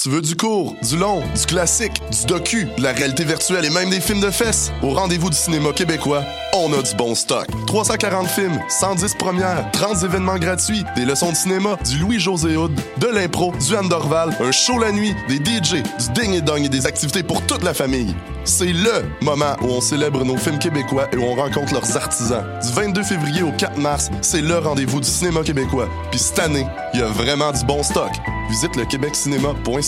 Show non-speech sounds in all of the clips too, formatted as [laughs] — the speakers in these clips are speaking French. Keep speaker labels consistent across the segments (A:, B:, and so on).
A: Tu veux du court, du long, du classique, du docu, de la réalité virtuelle et même des films de fesses? Au rendez-vous du cinéma québécois, on a du bon stock. 340 films, 110 premières, 30 événements gratuits, des leçons de cinéma, du Louis-José Hood, de l'impro, du Andorval, un show la nuit, des DJ, du ding et dong et des activités pour toute la famille. C'est LE moment où on célèbre nos films québécois et où on rencontre leurs artisans. Du 22 février au 4 mars, c'est le rendez-vous du cinéma québécois. Puis cette année, il y a vraiment du bon stock. Visite le québeccinéma.ca.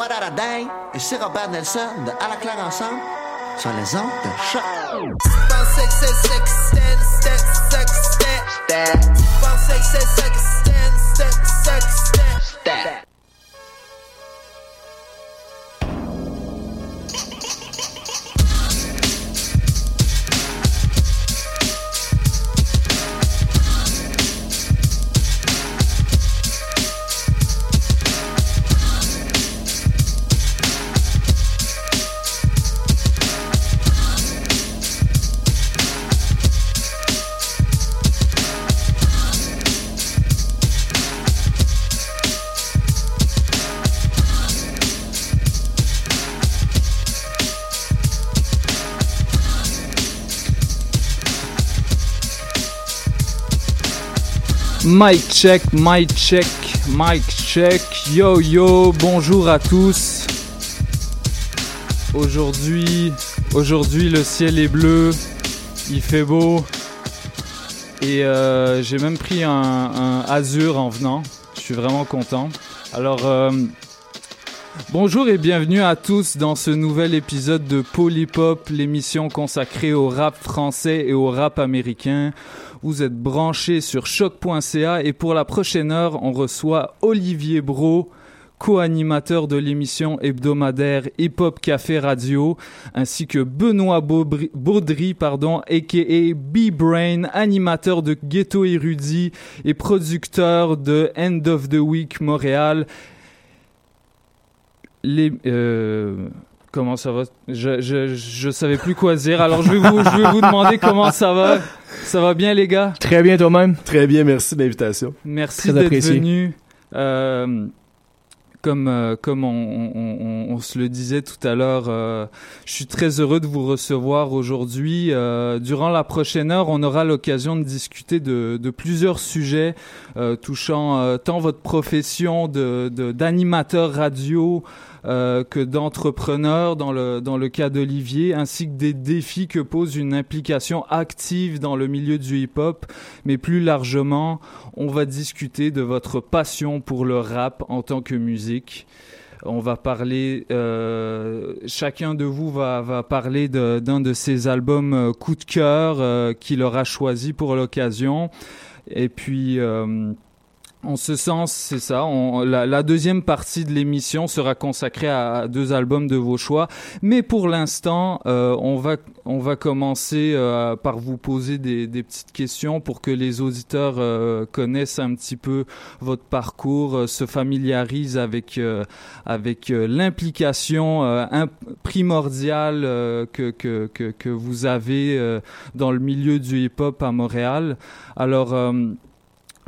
B: What a? Et Robert Nelson de À la claire ensemble sur les ondes de.
C: Mic check, mic check, mic check. Yo yo, bonjour à tous. Aujourd'hui, aujourd'hui le ciel est bleu, il fait beau et euh, j'ai même pris un, un, azur en venant. Je suis vraiment content. Alors euh, bonjour et bienvenue à tous dans ce nouvel épisode de Polypop, l'émission consacrée au rap français et au rap américain. Vous êtes branchés sur choc.ca et pour la prochaine heure, on reçoit Olivier Bro, co-animateur de l'émission hebdomadaire Hip Hop Café Radio, ainsi que Benoît Baudry, pardon, aka B-Brain, animateur de Ghetto Érudit et producteur de End of the Week Montréal. Les, euh, comment ça va? Je, je, je savais plus quoi dire, alors je vais vous, je vais vous demander comment ça va. Ça va bien, les gars?
D: Très bien, toi-même?
E: Très bien, merci de l'invitation.
C: Merci d'être venu. Euh, comme euh, comme on, on, on, se le disait tout à l'heure, euh, je suis très heureux de vous recevoir aujourd'hui. Euh, durant la prochaine heure, on aura l'occasion de discuter de, de plusieurs sujets euh, touchant tant votre profession de d'animateur radio, euh, que d'entrepreneurs dans le, dans le cas d'Olivier, ainsi que des défis que pose une implication active dans le milieu du hip-hop. Mais plus largement, on va discuter de votre passion pour le rap en tant que musique. On va parler, euh, chacun de vous va, va parler d'un de, ses albums euh, coup de cœur euh, qu'il aura choisi pour l'occasion. Et puis, En ce sens, c'est ça. La, deuxième partie de l'émission sera consacrée à, deux albums de vos choix. Mais pour l'instant, euh, on, va, on va commencer euh, par vous poser des, petites questions pour que les auditeurs euh, connaissent un petit peu votre parcours, se familiarisent avec, avec l'implication primordiale que, que, que, que, vous avez dans le milieu du hip-hop à Montréal. Alors,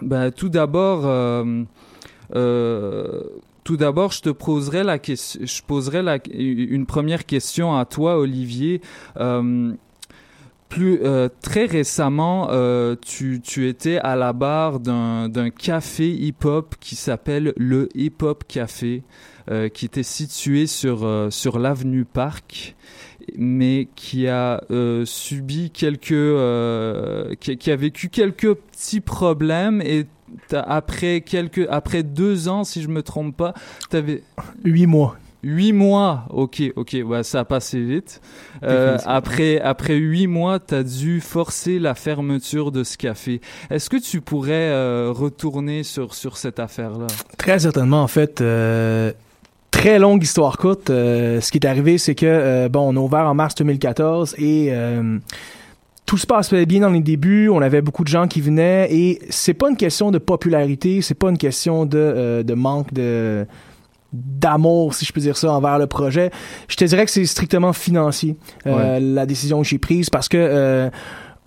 C: ben, tout d'abord, euh, euh, tout d'abord, je te poserai la question, je poserai la, une première question à toi, Olivier. Euh, très récemment, tu, tu étais à la barre d'un café hip-hop qui s'appelle le Hip Hop Café, qui était situé sur sur l'avenue Park mais qui a euh, subi quelques, euh, qui, qui, a vécu quelques petits problèmes et après quelques, après deux ans, si je me trompe pas, t'avais
D: huit mois.
C: Huit mois, ok, ok, ouais, ça a passé vite. Euh, après, après huit mois, tu as dû forcer la fermeture de ce café. Est-ce que tu pourrais retourner sur, sur cette affaire-là?
D: Très certainement, en fait. Euh, très longue histoire courte, euh, ce qui est arrivé, c'est que, euh, bon, on a ouvert en mars 2014 et euh, tout se passait bien dans les débuts. On avait beaucoup de gens qui venaient et c'est pas une question de popularité, c'est pas une question de, de manque de d'amour, si je peux dire ça, envers le projet. Je te dirais que c'est strictement financier, la décision que j'ai prise parce que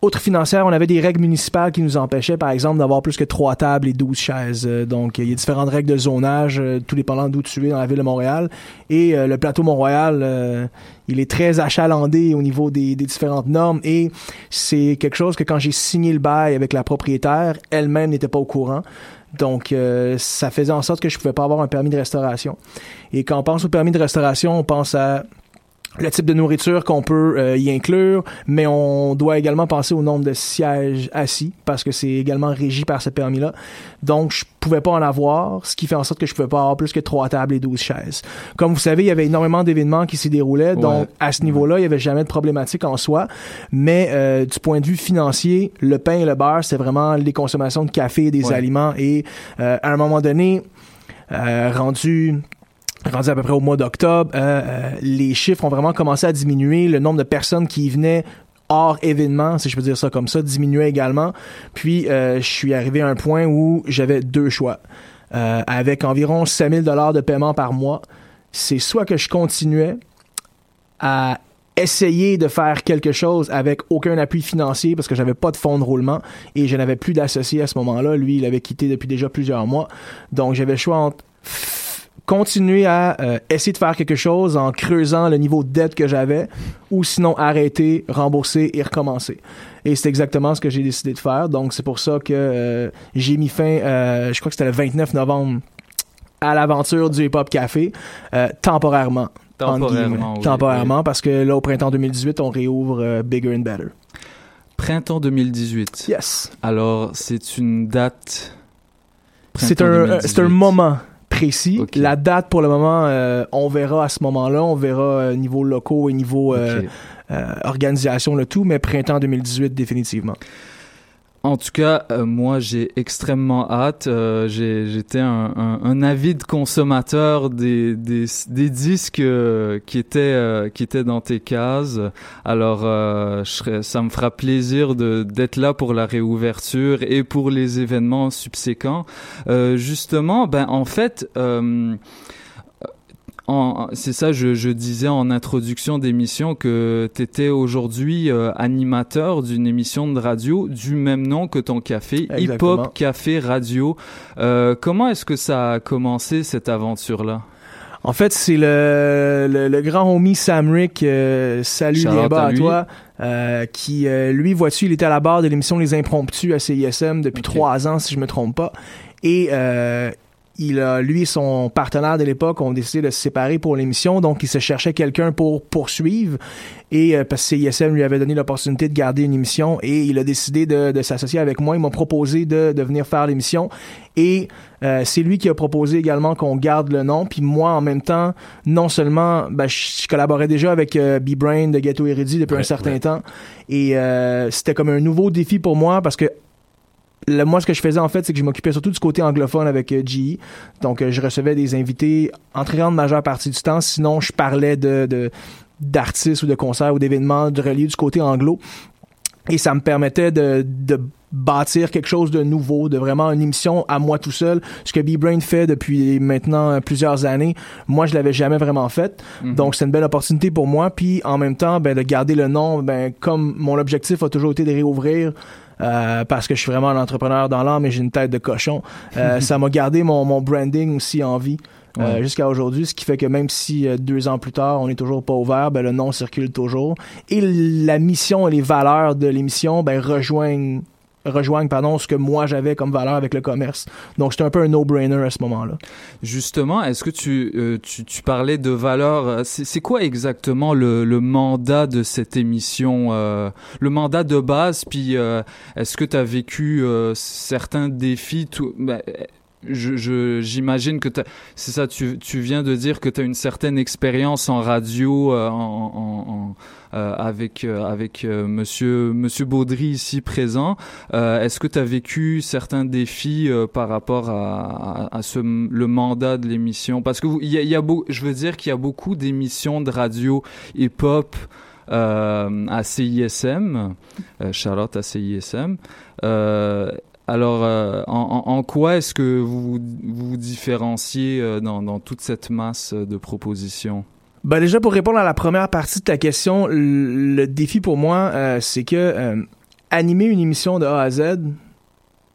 D: autre financière, on avait des règles municipales qui nous empêchaient, par exemple, d'avoir plus que trois tables et douze chaises. Euh, donc, il y a différentes règles de zonage, euh, tout dépendant d'où tu es dans la ville de Montréal. Et euh, le plateau Mont-Royal, il est très achalandé au niveau des, différentes normes. Et c'est quelque chose que quand j'ai signé le bail avec la propriétaire, elle-même n'était pas au courant. Donc, ça faisait en sorte que je pouvais pas avoir un permis de restauration. Et quand on pense au permis de restauration, on pense à le type de nourriture qu'on peut euh, y inclure, mais on doit également penser au nombre de sièges assis parce que c'est également régi par ce permis-là. Donc, je pouvais pas en avoir, ce qui fait en sorte que je pouvais pas avoir plus que trois tables et douze chaises. Comme vous savez, il y avait énormément d'événements qui s'y déroulaient, donc à ce niveau-là, il y avait jamais de problématique en soi. Mais euh, du point de vue financier, le pain et le beurre, c'est vraiment les consommations de café et des aliments. Et euh, à un moment donné, rendu rendu à peu près au mois d'octobre, euh, euh, les chiffres ont vraiment commencé à diminuer. Le nombre de personnes qui venaient hors événement, si je peux dire ça comme ça, diminuait également. Puis, euh, je suis arrivé à un point où j'avais deux choix. avec environ 5000 dollars de paiement par mois, c'est soit que je continuais à essayer de faire quelque chose avec aucun appui financier parce que j'avais pas de fonds de roulement et je n'avais plus d'associé à ce moment-là. Lui, il avait quitté depuis déjà plusieurs mois. Donc, j'avais le choix entre continuer à euh, essayer de faire quelque chose en creusant le niveau de dette que j'avais ou sinon arrêter, rembourser et recommencer. Et c'est exactement ce que j'ai décidé de faire. Donc c'est pour ça que euh, j'ai mis fin, euh, je crois que c'était le 29 novembre, à l'aventure du Hip Hop Café, temporairement.
C: Temporairement,
D: temporairement parce que là, au printemps 2018, on réouvre Bigger and Better.
C: Printemps 2018.
D: Yes.
C: Alors, c'est une date.
D: C'est un, c'est un moment précis. La date, pour le moment, euh, on verra à ce moment-là. On verra euh, niveau locaux et niveau euh, organisation, le tout, mais printemps 2018, définitivement.
C: En tout cas, moi, j'ai extrêmement hâte. J'étais un, un, avide consommateur des, des, des disques qui étaient qui étaient dans tes cases. Alors, je ça me fera plaisir d'être là pour la réouverture et pour les événements subséquents. justement, ben en fait c'est ça, je, je, disais en introduction d'émission que tu étais aujourd'hui euh, animateur d'une émission de radio du même nom que ton café, Hip Hop Café Radio. Euh, comment est-ce que ça a commencé cette aventure-là?
D: En fait, c'est le, le, grand homie Sam Rick, euh, salut bien bas à, toi, euh, qui, lui, vois-tu, il était à la barre de l'émission Les Impromptus à CISM depuis trois ans, si je me trompe pas. Et il a, lui et son partenaire de l'époque ont décidé de se séparer pour l'émission, donc il se cherchait quelqu'un pour poursuivre. Et euh, parce que CISM lui avait donné l'opportunité de garder une émission et il a décidé de, de s'associer avec moi. Il m'a proposé de, de venir faire l'émission et euh, c'est lui qui a proposé également qu'on garde le nom. Puis moi, en même temps, non seulement, ben, je, collaborais déjà avec euh, B-Brain de Ghetto Heredity depuis un certain temps et c'était comme un nouveau défi pour moi parce que le- moi, ce que je faisais en fait, c'est que je m'occupais surtout du côté anglophone avec euh, GE. Donc, euh, je recevais des invités en très grande majeure partie du temps. Sinon, je parlais de, de d'artistes ou de concerts ou d'événements de reliés du côté anglo. Et ça me permettait de, de bâtir quelque chose de nouveau, de vraiment une émission à moi tout seul. Ce que B-Brain fait depuis maintenant euh, plusieurs années, moi, je l'avais jamais vraiment fait. Donc, c'est une belle opportunité pour moi. Puis, en même temps, ben, de garder le nom, ben, comme mon objectif a toujours été de réouvrir euh, parce que je suis vraiment un entrepreneur dans l'âme et j'ai une tête de cochon. Euh, [laughs] ça m'a gardé mon, mon branding aussi en vie. euh, jusqu'à aujourd'hui, ce qui fait que même si euh, deux ans plus tard, on n'est toujours pas ouvert, ben, le nom circule toujours. Et la mission et les valeurs de l'émission ben, rejoignent, rejoignent pardon, ce que moi j'avais comme valeur avec le commerce. Donc c'est un peu un no-brainer à ce moment-là.
C: Justement, est-ce que tu, euh, tu, tu parlais de valeur euh, C'est quoi exactement le, le mandat de cette émission euh, Le mandat de base, puis euh, est-ce que tu as vécu euh, certains défis ben, j'imagine que c'est ça, tu, viens de dire que tu as une certaine expérience en radio euh, euh, avec, euh, avec euh, monsieur, monsieur Baudry ici présent. Est-ce que tu as vécu certains défis par rapport à, le mandat de l'émission? Parce que vous- y a, je veux dire qu'il y a beaucoup d'émissions de radio hip-hop à CISM. Charlotte à CISM. Alors, euh, en, quoi est-ce que vous vous différenciez euh, dans, dans toute cette masse de propositions?
D: Ben déjà pour répondre à la première partie de ta question, le, le défi pour moi, euh, c'est que euh, animer une émission de A à Z,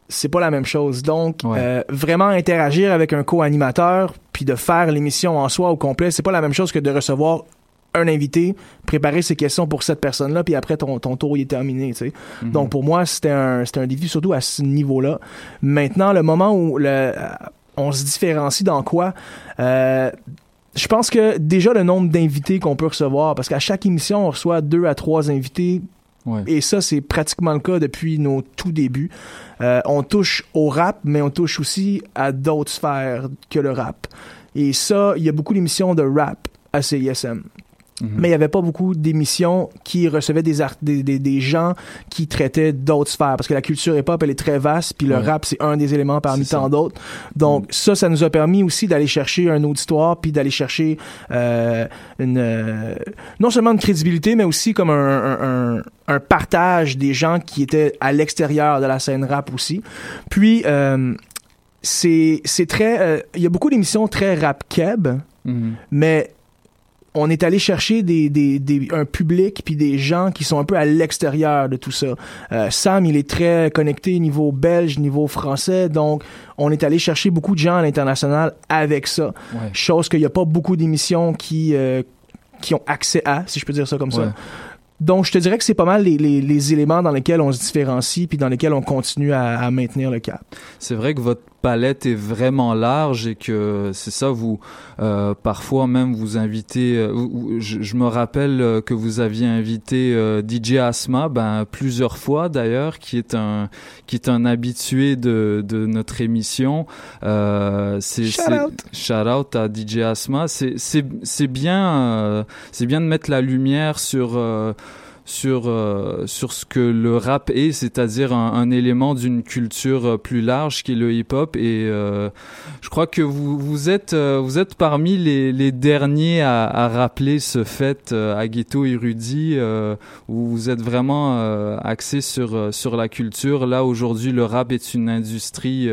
D: c'est pas la même chose. Donc
C: Ouais.
D: euh, vraiment interagir avec un co-animateur puis de faire l'émission en soi au complet, c'est pas la même chose que de recevoir un invité, préparer ses questions pour cette personne-là, puis après ton, ton tour il est terminé. Tu sais.
C: Mhm.
D: Donc pour moi, c'était un, c'était un défi surtout à ce niveau-là. Maintenant, le moment où le, euh, on se différencie dans quoi, euh, je pense que déjà le nombre d'invités qu'on peut recevoir, parce qu'à chaque émission, on reçoit deux à trois invités,
C: Ouais.
D: et ça, c'est pratiquement le cas depuis nos tout débuts. Euh, on touche au rap, mais on touche aussi à d'autres sphères que le rap. Et ça, il y a beaucoup d'émissions de rap à CISM.
C: Mhm.
D: Mais il n'y avait pas beaucoup d'émissions qui recevaient des, art- des, des, des gens qui traitaient d'autres sphères. Parce que la culture hip-hop, elle est très vaste, puis le
C: Ouais.
D: rap, c'est un des éléments parmi tant d'autres. Donc ça, ça nous a permis aussi d'aller chercher un auditoire, puis d'aller chercher euh, une, euh, non seulement une crédibilité, mais aussi comme un, un, un, un partage des gens qui étaient à l'extérieur de la scène rap aussi. Puis, euh, c'est c'est très... euh, Il y a beaucoup d'émissions très rap-keb,
C: Mhm.
D: mais on est allé chercher des, des, des, un public puis des gens qui sont un peu à l'extérieur de tout ça. Euh, Sam, il est très connecté niveau belge, niveau français, donc on est allé chercher beaucoup de gens à l'international avec ça.
C: Ouais.
D: Chose qu'il n'y a pas beaucoup d'émissions qui, euh, qui ont accès à, si je peux dire ça comme
C: Ouais.
D: ça. Donc, je te dirais que c'est pas mal les, les, les éléments dans lesquels on se différencie puis dans lesquels on continue à, à maintenir le cap.
C: C'est vrai que votre palette est vraiment large et que c'est ça, vous euh, parfois même vous invitez. euh, je, je me rappelle euh, que vous aviez invité euh, DJ Asma, ben plusieurs fois d'ailleurs, qui est un qui est un habitué de, de notre émission. Euh, c'est
D: Shout
C: shout out à DJ Asma. C'est c'est c'est bien euh, c'est bien de mettre la lumière sur euh, sur euh, sur ce que le rap est, c'est-à-dire un, élément d'une culture euh, plus large qui est le hip-hop. Et euh, je crois que vous vous êtes euh, vous êtes parmi les, les derniers à, à rappeler ce fait euh, à Ghetto Érudit, euh, où vous êtes vraiment axé sur sur la culture. Là aujourd'hui, le rap est une industrie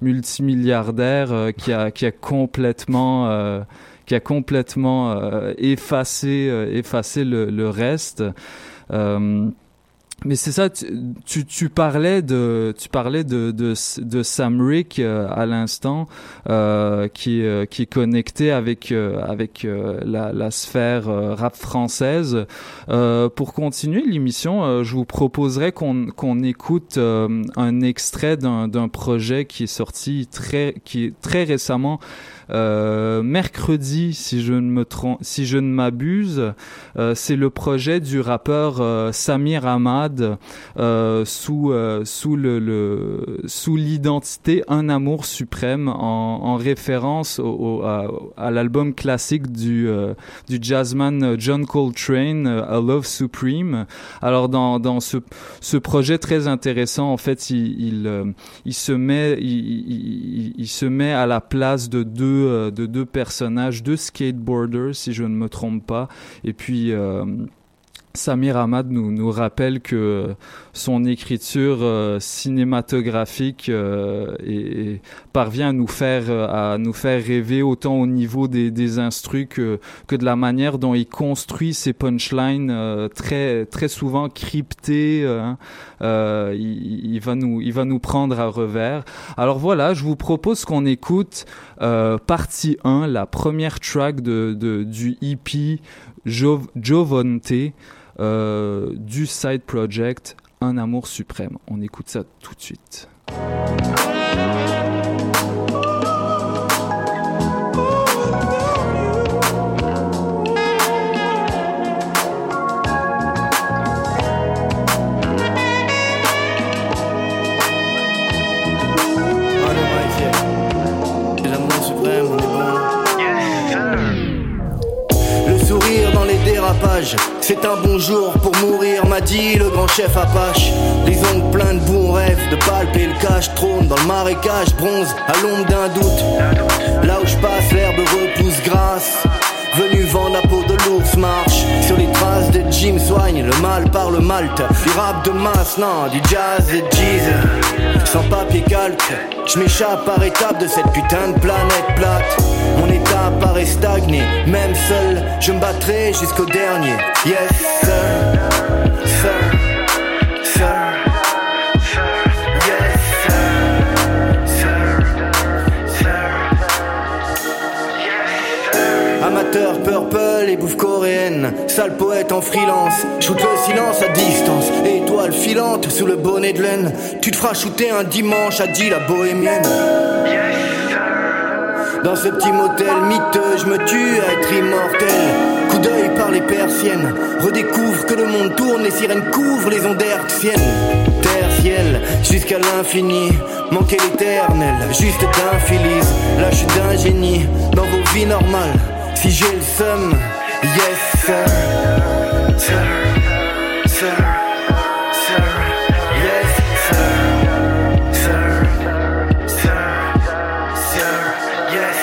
C: multimilliardaire qui a qui a complètement qui a complètement euh, effacé euh, effacé le, reste. Euh, mais c'est ça, tu, parlais de tu parlais de de, de Sam Rick euh, à l'instant, qui euh, qui est connecté avec avec la, sphère rap française. Pour continuer l'émission, je vous proposerais qu'on qu'on écoute un extrait d'un d'un projet qui est sorti très qui est très récemment euh, mercredi, si je ne m'abuse, euh, c'est le projet du rappeur euh, Samir Ahmad sous l'identité Un amour suprême en, en référence à, l'album classique du jazzman John Coltrane A Love Supreme. Alors dans dans ce ce projet très intéressant en fait met il se met à la place de deux euh, de deux personnages deux skateboarders si je ne me trompe pas. Et puis euh, Samir Ahmad nous, nous rappelle que son écriture euh, cinématographique euh, parvient à nous faire euh, à nous faire rêver autant au niveau des, des que, de la manière dont il construit ses punchlines très très souvent cryptées. hein. Il, va nous il va nous prendre à revers. Alors voilà, je vous propose qu'on écoute partie 1, la première track de, de du EP Jov Jovonte du side project Un amour suprême. On écoute ça tout de suite.
E: Here. C'est un bon jour pour mourir, m'a dit le grand chef Apache. Les ongles pleins de bons rêves, de palper le cache trône dans le marécage, bronze à l'ombre d'un doute. Là où je passe, l'herbe repousse grasse. Venu vendre la peau de l'ours marche. Sur les traces de Jim Soigne Le mal par le malte. Du rap de masse, non, du jazz et jeez Sans papier calque Je m'échappe par étapes de cette putain de planète plate. Mon état paraît stagné Même seul, je me battrai jusqu'au dernier. Yes, Amateur purple et bouffe coréenne, sale poète en freelance, shoot le silence à distance, étoile filante sous le bonnet de laine, tu te feras shooter un dimanche, a dit la bohémienne. Dans ce petit motel miteux, je me tue à être immortel. Coup d'œil par les persiennes, redécouvre que le monde tourne, les sirènes couvrent les ondes hertziennes. Terre, ciel, jusqu'à l'infini, manquer l'éternel, juste d'infilize, lâche d'un génie dans vos vies normales. Si j'ai le seum, yes sir, sir, sir, sir, yes sir, sir, sir, sir, yes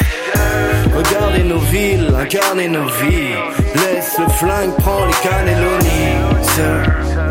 E: Regardez nos villes, incarnez nos vies. Laisse le flingue, prends les cannelloni, sir.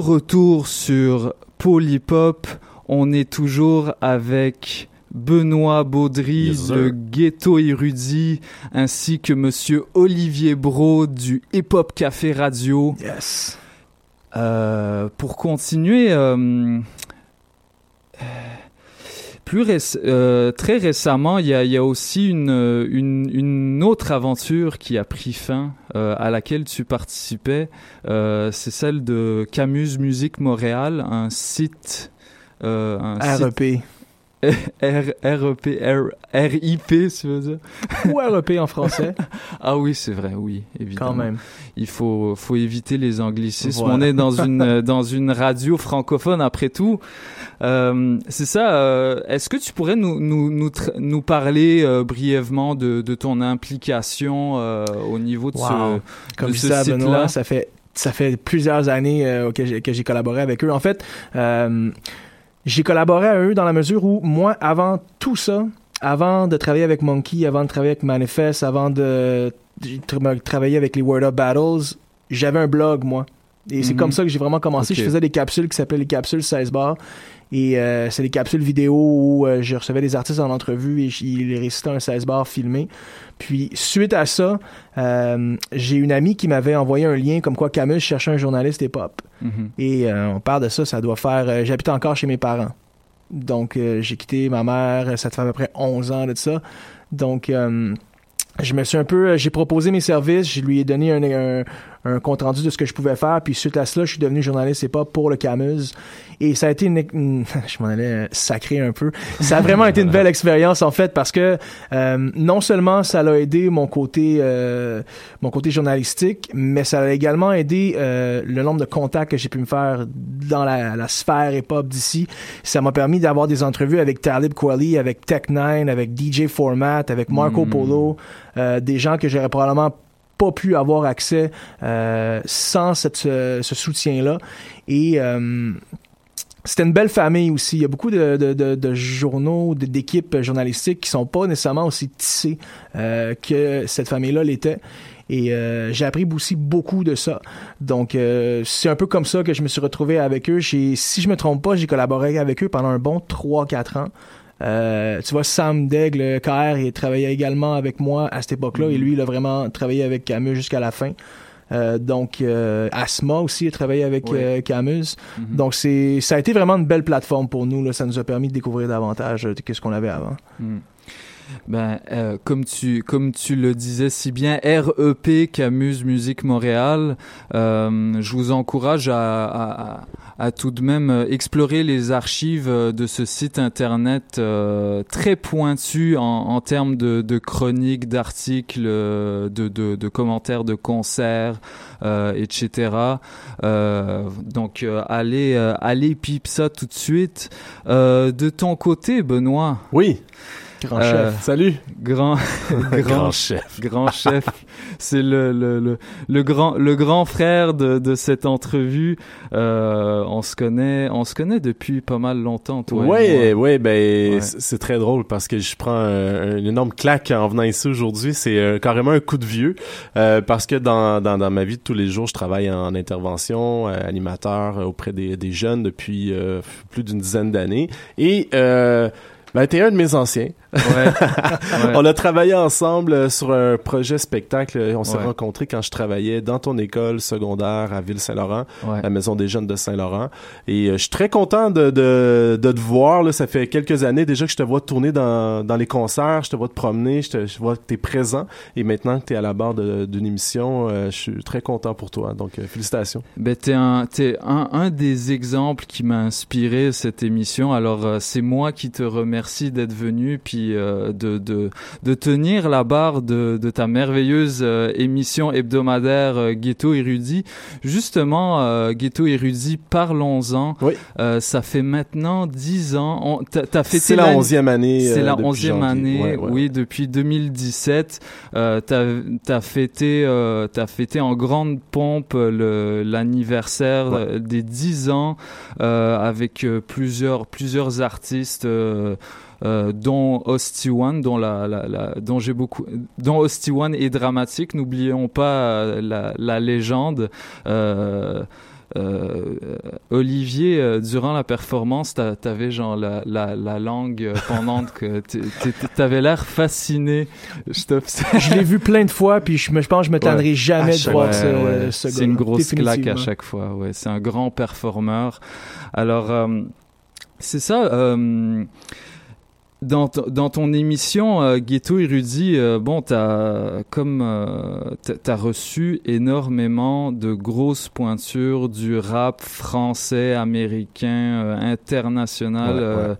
C: Retour sur Polypop, on est toujours avec Benoît Baudry,
F: Yes,
C: le ghetto érudit, ainsi que monsieur Olivier Bro du Hip Hop Café Radio.
D: Yes.
C: Euh, pour continuer, euh, euh, très récemment, il y a, aussi une, autre aventure qui a pris fin, euh, à laquelle tu participais. Euh, C'est celle de Camus Musique Montréal, un site. Un site
D: REP.
C: R, REP, R, RIP, si veux dire?
D: Ou REP en français, [laughs]
C: Ah oui, c'est vrai, oui, évidemment
D: quand même.
C: il faut faut éviter les anglicismes.
D: Voilà.
C: On est dans une [laughs] dans une radio francophone après tout. Euh, c'est ça. euh, Est-ce que tu pourrais nous nous nous, nous parler euh, brièvement de de ton implication euh, au niveau de
D: Wow.
C: ce
D: Comme
C: de ce site-là?
D: Benoît, ça fait ça fait plusieurs années euh, que j'ai que j'ai collaboré avec eux. En fait, euh, j'ai collaboré à eux dans la mesure où moi, avant tout ça, avant de travailler avec Monkey, avant de travailler avec Manifest, avant de tra- travailler avec les Word Up Battles, j'avais un blog moi. Et c'est
C: Mhm.
D: comme ça que j'ai vraiment commencé. Je faisais des capsules qui s'appelaient les capsules 16 bars. Et euh, c'est des capsules vidéo où euh, je recevais des artistes en entrevue et ils récitaient un 16 bars filmé. Puis suite à ça, euh, j'ai une amie qui m'avait envoyé un lien comme quoi Camus cherchait un journaliste hip-hop.
C: Mhm.
D: Et euh, on parle de ça, ça doit faire... euh, J'habite encore chez mes parents. Donc euh, j'ai quitté ma mère, ça fait à peu près 11 ans de ça. Donc je me suis un peu... J'ai proposé mes services, je lui ai donné un, un compte rendu de ce que je pouvais faire. Puis suite à cela, je suis devenu journaliste hip-hop pour le Camus. Et ça a été une, une- [laughs] je m'en allais euh, sacrer un peu. Ça a vraiment été une belle expérience en fait parce que euh, non seulement ça l'a aidé mon côté euh, mon côté journalistique, mais ça a également aidé euh, le nombre de contacts que j'ai pu me faire dans la, la sphère hip-hop d'ici. Ça m'a permis d'avoir des entrevues avec Talib Kweli, avec Tech9, avec DJ Format, avec Marco
C: Mm.
D: Polo, euh, des gens que j'aurais probablement pas pu avoir accès euh, sans cette, ce, soutien-là. Et euh, c'était une belle famille aussi. Il y a beaucoup de, de, de, de journaux, d'équipes journalistiques qui sont pas nécessairement aussi tissées euh, que cette famille-là l'était. Et j'ai appris aussi beaucoup de ça. Donc, c'est un peu comme ça que je me suis retrouvé avec eux. Si je me trompe pas, j'ai collaboré avec eux pendant un bon 3-4 ans. Euh, tu vois, Sam Daigle, KR, il travaillait également avec moi à cette époque-là. Et lui, il a vraiment travaillé avec Camus jusqu'à la fin. Euh, donc, euh, Asma aussi a travaillé avec euh, Camus.
C: Mhm.
D: Donc, c'est, ça a été vraiment une belle plateforme pour nous. Là. Ça nous a permis de découvrir davantage euh, de ce qu'on avait avant.
C: Mm. Ben, euh, comme tu comme tu le disais si bien, REP Camus Musique Montréal. euh, je vous encourage à, à, à- tout de même euh, explorer les archives euh, de ce site internet euh, très pointu en, en termes de, de chroniques, d'articles, euh, de, de, de commentaires de concerts, etc. Donc allez allez pipe ça tout de suite. De ton côté, Benoît.
G: Oui.
D: Grand
C: Euh,
D: chef.
G: Salut.
C: Grand, [laughs] grand,
G: Grand chef.
C: grand chef. C'est le, le, le, le grand, le grand frère de, de cette entrevue. Euh, on se connaît, on se connaît depuis pas mal longtemps, toi. et
G: Ouais, ben
C: Ouais.
G: c'est très drôle parce que je prends un, un énorme claque en venant ici aujourd'hui. C'est euh, carrément un coup de vieux euh, parce que dans, dans, dans ma vie de tous les jours, je travaille en intervention, euh, animateur euh, auprès des, des jeunes depuis euh, plus d'une dizaine d'années. Et euh, ben, t'es un de mes anciens.
C: Ouais. [laughs] Ouais.
G: On a travaillé ensemble euh, sur un projet spectacle. On s'est
C: Ouais.
G: rencontrés quand je travaillais dans ton école secondaire à Ville-Saint-Laurent la Maison des Jeunes de Saint-Laurent. Et euh, je suis très content de, de, de te voir. Là. Ça fait quelques années déjà que je te vois tourner dans, dans les concerts, je te vois te promener, je, te, je vois que tu es présent. Et maintenant que tu es à la barre d'une émission, euh, je suis très content pour toi. Donc, euh, félicitations.
C: Ben, t'es un, t'es un, un des exemples qui m'a inspiré cette émission. Alors, euh, c'est moi qui te remercie d'être venu, puis euh, de, de, de tenir la barre de, de ta merveilleuse euh, émission hebdomadaire euh, Ghetto Érudit. Justement, Ghetto Érudit, parlons-en.
G: Oui.
C: Ça fait maintenant dix ans. On, t'as, fêté
G: C'est la onzième année.
C: c'est la onzième année,
G: Ouais, ouais.
C: oui, depuis 2017. Euh, t'as, t'as fêté, euh, fêté en grande pompe le, l'anniversaire
G: Ouais.
C: des 10 ans euh, avec plusieurs, plusieurs artistes. euh, euh, dont Hosty One, dont la, la, la- dont j'ai beaucoup, dont Hosty One est dramatique. N'oublions pas euh, la, la légende. Euh, euh, Olivier, euh, durant la performance, t'a- t'avais genre la, la, la langue euh, pendante que t'avais l'air fasciné. Je
D: l'ai vu plein de fois, puis je, me, je pense que je me tannerai jamais
G: À
D: de voir
G: ouais,
D: ce,
G: ouais.
D: ce
C: C'est une grosse claque à chaque fois. Ouais, c'est un grand performeur. Alors, euh, c'est ça. Dans, dans ton émission euh, Ghetto Érudit, euh, bon, t'as comme euh, t'as- reçu énormément de grosses pointures du rap français, américain, euh, international.
G: Ouais,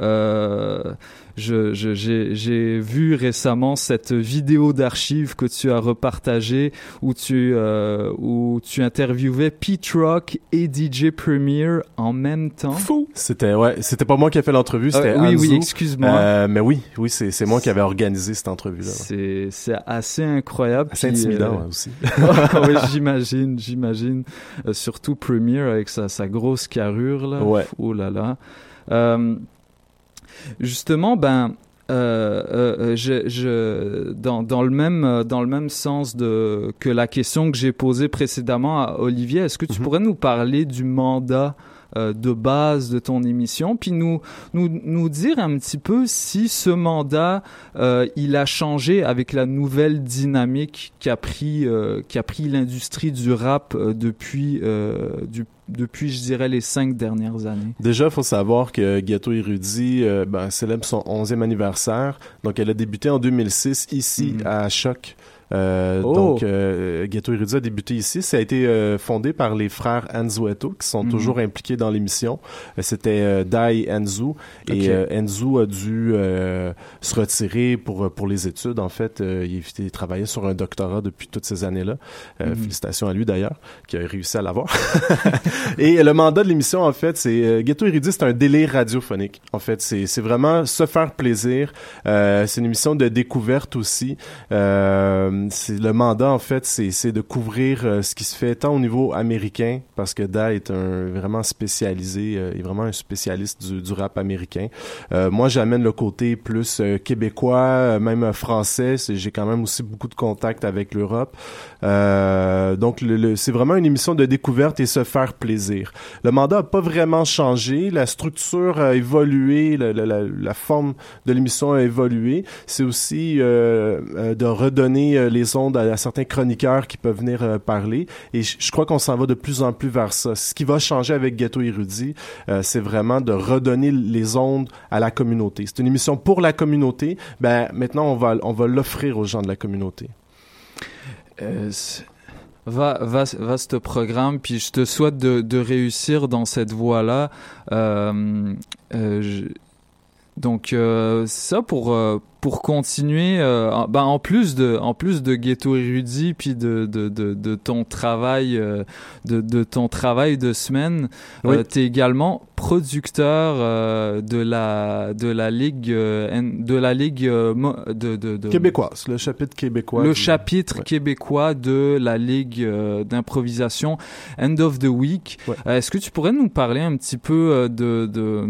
C: euh, euh, je, je- j'ai, j'ai vu récemment cette vidéo d'archives que tu as repartagée où tu, euh, où tu interviewais Pete Rock et DJ Premier en même temps.
G: Fou. C'était ouais, c'était pas moi qui ai fait l'entrevue, c'était
C: Euh, oui, oui,
G: Anzu.
C: excuse-moi.
G: Euh, mais oui, oui, c'est c'est moi qui avais organisé cette entrevue là.
C: C'est, c'est assez incroyable.
G: C'est intimidant
C: euh,
G: ouais, aussi. [laughs]
C: oui, j'imagine, j'imagine. Euh, surtout Premier avec sa, sa grosse carrure là.
G: Ouais.
C: Oh là là. Euh, justement, ben. euh, euh, je, je, dans, dans, le même, dans le même sens de, que la question que j'ai posée précédemment à Olivier, est-ce que tu
G: Mhm.
C: pourrais nous parler du mandat euh, de base de ton émission, puis nous, nous, nous dire un petit peu si ce mandat, euh, il a changé avec la nouvelle dynamique qu'a pris, euh, pris l'industrie du rap euh, depuis, euh, du, depuis, je dirais, les cinq dernières années.
G: Déjà, il faut savoir que Ghetto Érudit euh, ben, célèbre son 11e anniversaire. Donc, elle a débuté en 2006 ici
C: Mhm.
G: à Choc. Euh,
C: Oh.
G: Donc, euh, Ghetto Érudit a débuté ici. Ça a été euh, fondé par les frères Anzueto, qui sont
C: Mhm.
G: toujours impliqués dans l'émission. Euh, C'était euh, Dai et Enzu. Et
C: Ok.
G: euh, a dû euh, se retirer pour, pour les études. En fait, il, il travaillait sur un doctorat depuis toutes ces années-là. Euh,
C: Mhm.
G: Félicitations à lui, d'ailleurs, qui a réussi à l'avoir. [laughs] Et le mandat de l'émission, en fait, c'est euh, Ghetto Érudit, c'est un délire radiophonique. En fait, c'est c'est vraiment se faire plaisir. Euh, c'est une émission de découverte aussi. Euh, c'est le mandat, en fait, c'est de couvrir euh, ce qui se fait tant au niveau américain, parce que Da est vraiment spécialisé, euh, est vraiment un spécialiste du, rap américain. Euh, moi, j'amène le côté plus euh, québécois, euh, même euh, français. J'ai quand même aussi beaucoup de contacts avec l'Europe. Euh, donc, c'est vraiment une émission de découverte et se faire plaisir. Le mandat n'a pas vraiment changé. La structure a évolué. La, la- forme de l'émission a évolué. C'est aussi euh, euh, de redonner euh, les ondes à, certains chroniqueurs qui peuvent venir euh, parler. Et je, crois qu'on s'en va de plus en plus vers ça. Ce qui va changer avec Ghetto Érudit, euh, c'est vraiment de redonner les ondes à la communauté. C'est une émission pour la communauté. Ben, maintenant, on va, on va l'offrir aux gens de la communauté.
C: Euh, va, va, vaste programme, puis je te souhaite de, réussir dans cette voie-là. Euh, euh, donc euh, ça pour euh, pour continuer, euh, en- ben, en plus de en plus de Ghetto érudit, puis de de, de, de ton travail euh, de, de ton travail de semaine,
G: Oui.
C: tu es également producteur euh, de la de la ligue euh, de la ligue euh, de,
G: Québécoise, le chapitre québécois.
C: le chapitre
G: Ouais.
C: québécois de la ligue euh, d'improvisation End of the Week.
G: Ouais.
C: Euh, Est-ce que tu pourrais nous parler un petit peu euh, de, de,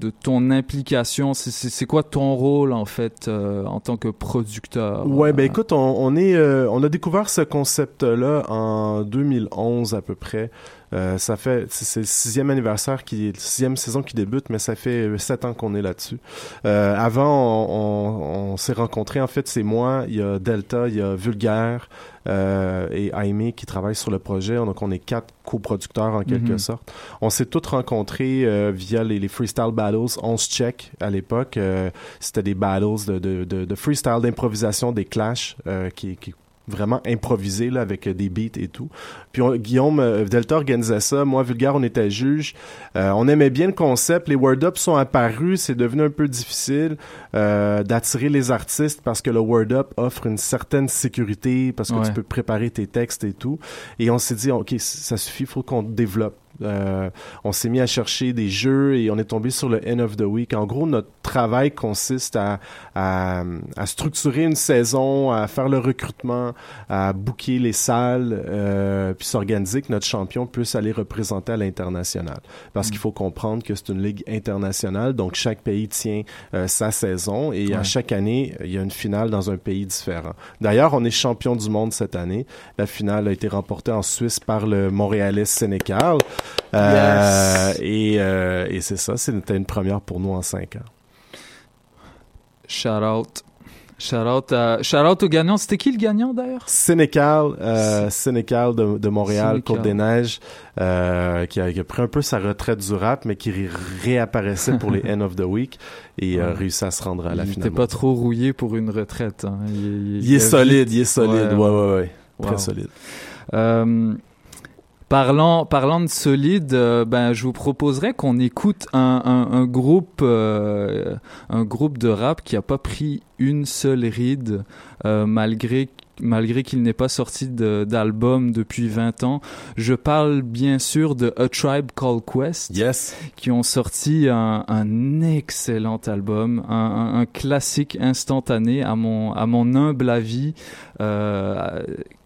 C: de, ton implication? C'est quoi ton rôle en fait euh, en tant que producteur?
G: Ouais, ben
C: Euh,
G: écoute, on, on est, euh, on a découvert ce concept-là en 2011 à peu près. Euh, ça fait, c'est le sixième anniversaire qui, est- sixième saison qui débute, mais ça fait sept ans qu'on est là-dessus. Euh, avant, on, on- on s'est rencontrés. En fait, c'est moi, il y a Delta, il y a Vulgaire euh, et Aimé qui travaillent sur le projet. Donc, on est quatre coproducteurs en quelque
C: Mhm.
G: sorte. On s'est tous rencontrés euh, via les, les freestyle battles 11 check à l'époque. Euh, c'était des battles de, de, de, de freestyle, d'improvisation, des clashs euh, qui, qui vraiment improvisés là, avec euh, des beats et tout. Puis on- Guillaume euh, Delta organisait ça. Moi, Vulgaire, on était juge. Euh, on aimait bien le concept. Les word up sont apparus. C'est devenu un peu difficile euh, d'attirer les artistes parce que le word up offre une certaine sécurité parce que
C: Ouais.
G: tu peux préparer tes textes et tout. Et on s'est dit, OK, ça suffit, il faut qu'on développe. Euh, on s'est mis à chercher des jeux et on est tombé sur le End of the Week. En gros, notre travail consiste à, à, à structurer une saison, à faire le recrutement, à booker les salles, euh, puis s'organiser que notre champion puisse aller représenter à l'international. Parce qu'il faut comprendre que c'est une ligue internationale, donc chaque pays tient euh, sa saison et à chaque année, il y a une finale dans un pays différent. D'ailleurs, on est champion du monde cette année. La finale a été remportée en Suisse par le Montréalais Sénécal. Euh,
C: Yes.
G: Et, euh, et c'est ça, c'était une première pour nous en cinq ans.
C: Shout out. Shout out, à- shout out au gagnant. C'était qui le gagnant d'ailleurs?
G: Sénécal, euh, Sénécal de, de Montréal,
C: Sénécal.
G: Côte-des-Neiges, euh, qui, a, qui a pris un peu sa retraite du rap, mais qui ré- réapparaissait pour les [laughs] End of the Week et a réussi à se rendre à la
C: il
G: finale.
C: était pas trop rouillé pour une retraite. hein. Il,
G: Il est solide,
C: vite-
G: il est solide, ouais, ouais, ouais. Très
C: Wow.
G: solide.
C: Euh, parlant, parlant de solide, euh, ben, je vous proposerais qu'on écoute un, un, un groupe, euh, un groupe de rap qui a pas pris une seule ride, euh, malgré malgré qu'il n'ait pas sorti d'album depuis 20 ans. Je parle bien sûr de A Tribe Called Quest,
G: yes.
C: qui ont sorti un, un excellent album, un, un, classique instantané à mon, à mon humble avis,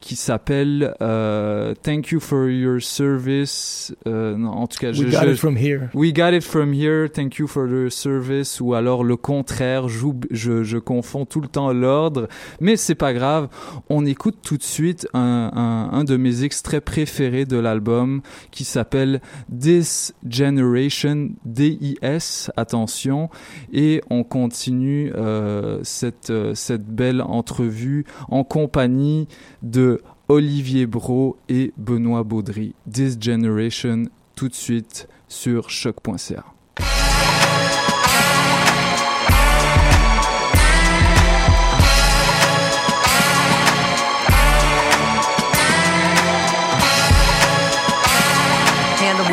C: qui s'appelle euh, Thank You for Your Service. Euh, non, en tout cas,
D: We
C: je,
D: got
C: je-
D: it from here.
C: We got it from here, thank you for the service, ou alors le contraire, je, je confonds tout le temps l'ordre, mais c'est pas grave, on écoute tout de suite un, un, un de mes extraits préférés de l'album qui s'appelle This Generation, D-I-S, attention, et on continue euh, cette, euh, cette belle entrevue en compagnie de Olivier Bro et Benoît Baudry. This Generation, tout de suite sur choc.ca.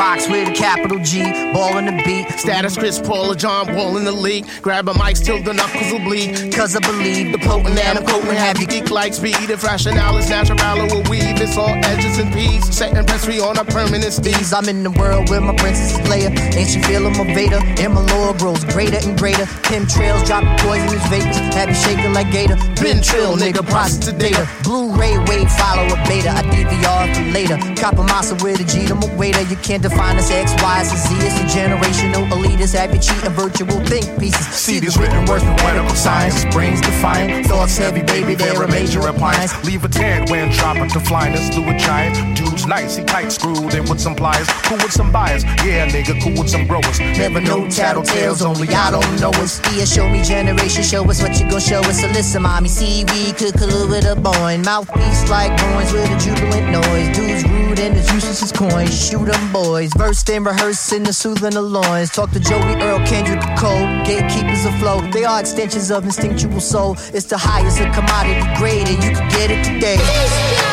H: With a capital G, ball in the beat.
I: Status Chris Paul or John Wall in the league. Grab a mic till the knuckles will bleed.
H: Cause I believe
I: The potent man I'm quoting have you geek like speed. If rationale is natural or weave, it's all edges and peas. Setting press free on a permanent steez.
H: I'm in the world where my princess is Leia. Ain't she feeling my Vader? And my lore grows greater and greater. Pim trails dropping poisonous vapors. Have you shaking like Gator?
I: Been trill, nigga, process data.
H: Blu-ray wave follow a beta. I DVR for later. Copper massa with a G to my waiter. You can't define us X, Y, and Z. It's a generational elitist. Have you cheating virtual think pieces?
I: See these written words with medical science. Brains defiant.
H: Thoughts heavy, baby. They're a major appliance.
I: Leave a tan when dropping to flyness. Do a giant. Dude's nice. He tight screwed in with some pliers. Cool with some buyers. Yeah, nigga, cool with some growers.
H: Never know tattletales, only I don't know us. Yeah, show me generation, show us what you gon' show us. So listen, mommy, see, we cook a with a boing. Mouthpiece like coins with a jubilant noise. Dudes rude and as useless as coins. Shoot 'em boys. Versed and rehearsed in the soothing the loins. Talk to Joey Earl, Kendrick Cole. Gatekeepers afloat. They are extensions of instinctual soul. It's the highest of commodity grade, and you can get it today.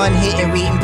H: One hit and reading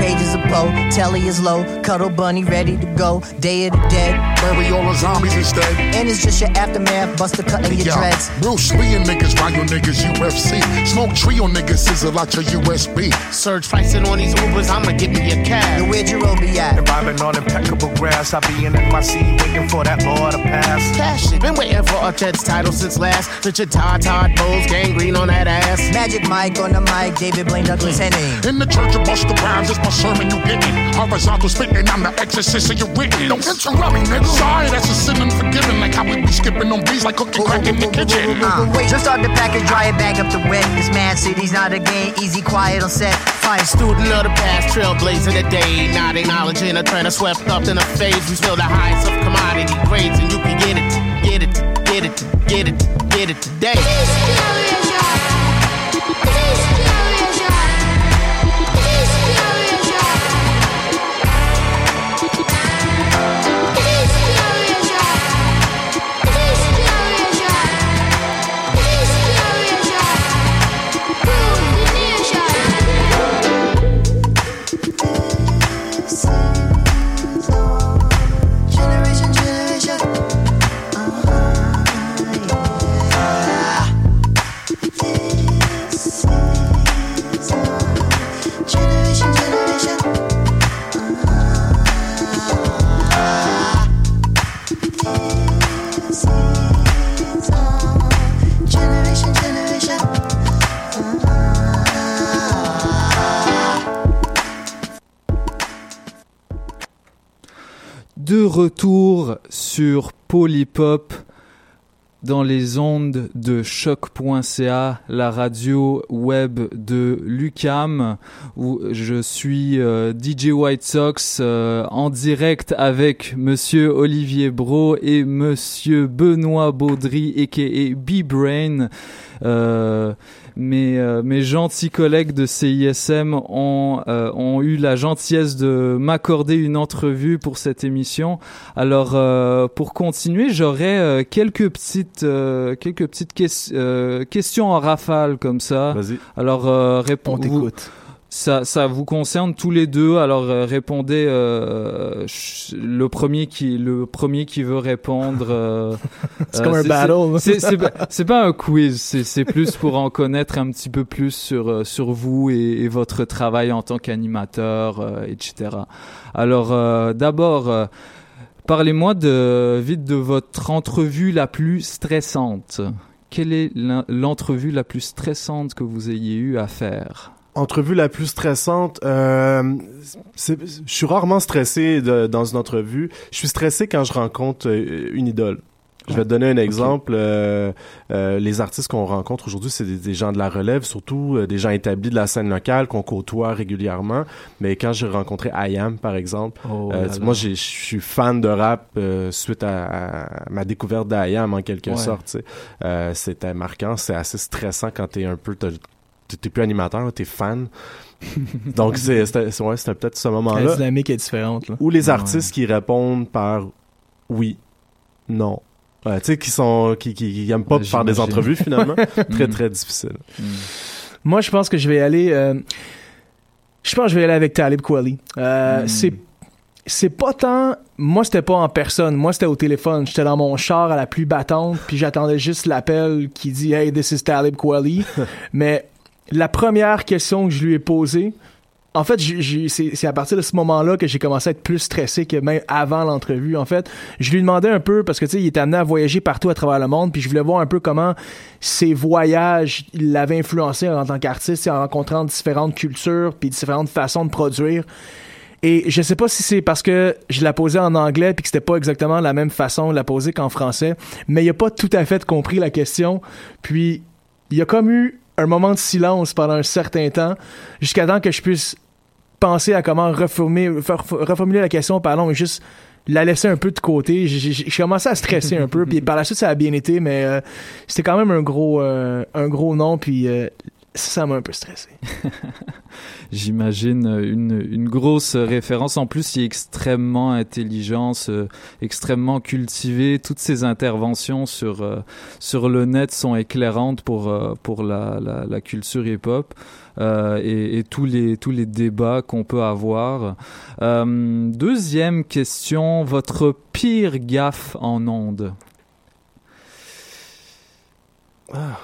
H: pages of Poe. Telly is low, cuddle bunny ready to go. Day of the dead.
J: Bury all the zombies instead.
H: And it's just your aftermath, buster cutting your
J: Yo,
H: dreads.
J: Bruce Lee and niggas, Ryo niggas, UFC. Smoke trio niggas, sizzle out your USB.
I: Surge pricing on these Ubers. I'ma get me a cab.
H: Yo, where'd your be at?
I: Vibing on impeccable grass. I be in my seat, waiting for that law to pass. Cash it. Been waiting for a Jets title since last. Such Richard Todd, Todd Bowles, gangrene on that ass.
H: Magic Mike on the mic, David Blaine Douglas mm. Henning.
J: In the church of Buster Rhymes, it's my sermon you getting. Horizontal spitting, I'm the exorcist of your written. Don't interrupt me, nigga. Sorry, that's a sin unforgiven. Like how we be skipping on beats like cookie crack in the kitchen.
H: Uh, wait, just start the package, dry it, back up the wet. This mad city's not a game, easy, quiet on set.
I: Fire student of the past, trailblazing the day. Not acknowledging a trend swept up in a phase. We spill the highest of commodity grades, and you can get it, get it, get it, get it, get it today.
H: Generation,
C: De retour sur Polypop dans les ondes de choc.ca, la radio web de Lucam, où je suis euh, DJ White Sox euh, en direct avec Monsieur Olivier Bro et Monsieur Benoît Baudry, a.k.a. B-Brain. Euh, mes, mes gentils collègues de CISM ont, ont eu la gentillesse de m'accorder une entrevue pour cette émission. Alors, pour continuer, j'aurais quelques petites petites, euh, quelques petites euh, questions en rafale comme ça.
G: Vas-y.
C: Alors, euh, répo-
D: On
C: vous-
D: t'écoute.
C: Ça, ça vous concerne tous les deux. Alors euh, répondez. euh, le premier qui, le premier qui veut répondre. euh, [laughs]
D: C'est comme un battle.
C: C'est pas, un quiz. C'est c'est plus pour en connaître un petit peu plus sur sur vous et, et votre travail en tant qu'animateur, euh, etc. Alors euh, d'abord. Parlez-moi de vite de votre entrevue la plus stressante. Quelle est l'entrevue la plus stressante que vous ayez eu à faire?
G: Entrevue la plus stressante, euh, je suis rarement stressé dans une entrevue. Je suis stressé quand je rencontre euh, une idole. Je vais te donner un exemple. euh, euh, les artistes qu'on rencontre aujourd'hui, c'est des, des gens de la relève, surtout euh, des gens établis de la scène locale qu'on côtoie régulièrement. Mais quand j'ai rencontré IAM, par exemple,
C: Oh
G: euh, moi, je suis fan de rap euh, suite à, à ma découverte d'IAM, en quelque
C: Ouais.
G: sorte. Euh, C'était marquant. C'est assez stressant quand t'es un peu... T'es plus animateur, t'es fan. [laughs] Donc, c'est ouais, peut-être ce
D: La
G: moment-là.
D: dynamique est différente. Là.
G: Ou les
D: Ouais.
G: artistes qui répondent par oui, non. Ouais, tu sais, qui sont, qui, qui, qui aiment pas faire des entrevues finalement. [laughs] très,
D: Mm.
G: très difficile.
D: Moi, je pense que je vais aller. euh, je pense que je vais aller avec Talib Kweli. Euh,
C: Hmm.
D: C'est c'est pas tant. Moi, c'était pas en personne. Moi, c'était au téléphone. J'étais dans mon char à la pluie battante, puis j'attendais juste l'appel qui dit Hey, this is Talib Kweli. [laughs] Mais la première question que je lui ai posée, en fait, c'est à partir de ce moment-là que j'ai commencé à être plus stressé que même avant l'entrevue. En fait, je lui demandais un peu, parce que tu sais, il était amené à voyager partout à travers le monde, puis je voulais voir un peu comment ses voyages l'avaient influencé en tant qu'artiste, en rencontrant différentes cultures, puis différentes façons de produire. Et je sais pas si c'est parce que je la posais en anglais puis que c'était pas exactement la même façon de la poser qu'en français, mais il a pas tout à fait compris la question. Puis il y a comme eu un moment de silence pendant un certain temps jusqu'à temps que je puisse penser à comment reformuler, la question, pardon, et juste la laisser un peu de côté. J'ai commencé à stresser un peu, [laughs] puis par la suite ça a bien été, mais euh, c'était quand même un gros, euh, un gros nom, puis euh, ça m'a un peu stressé. [laughs]
C: J'imagine euh, une, une grosse référence. En plus, il est extrêmement intelligent, extrêmement cultivé. Toutes ses interventions sur, euh, sur le net sont éclairantes pour, euh, pour la, la, culture hip-hop. euh, et, tous les tous les débats qu'on peut avoir. Euh, deuxième question, votre pire gaffe en onde.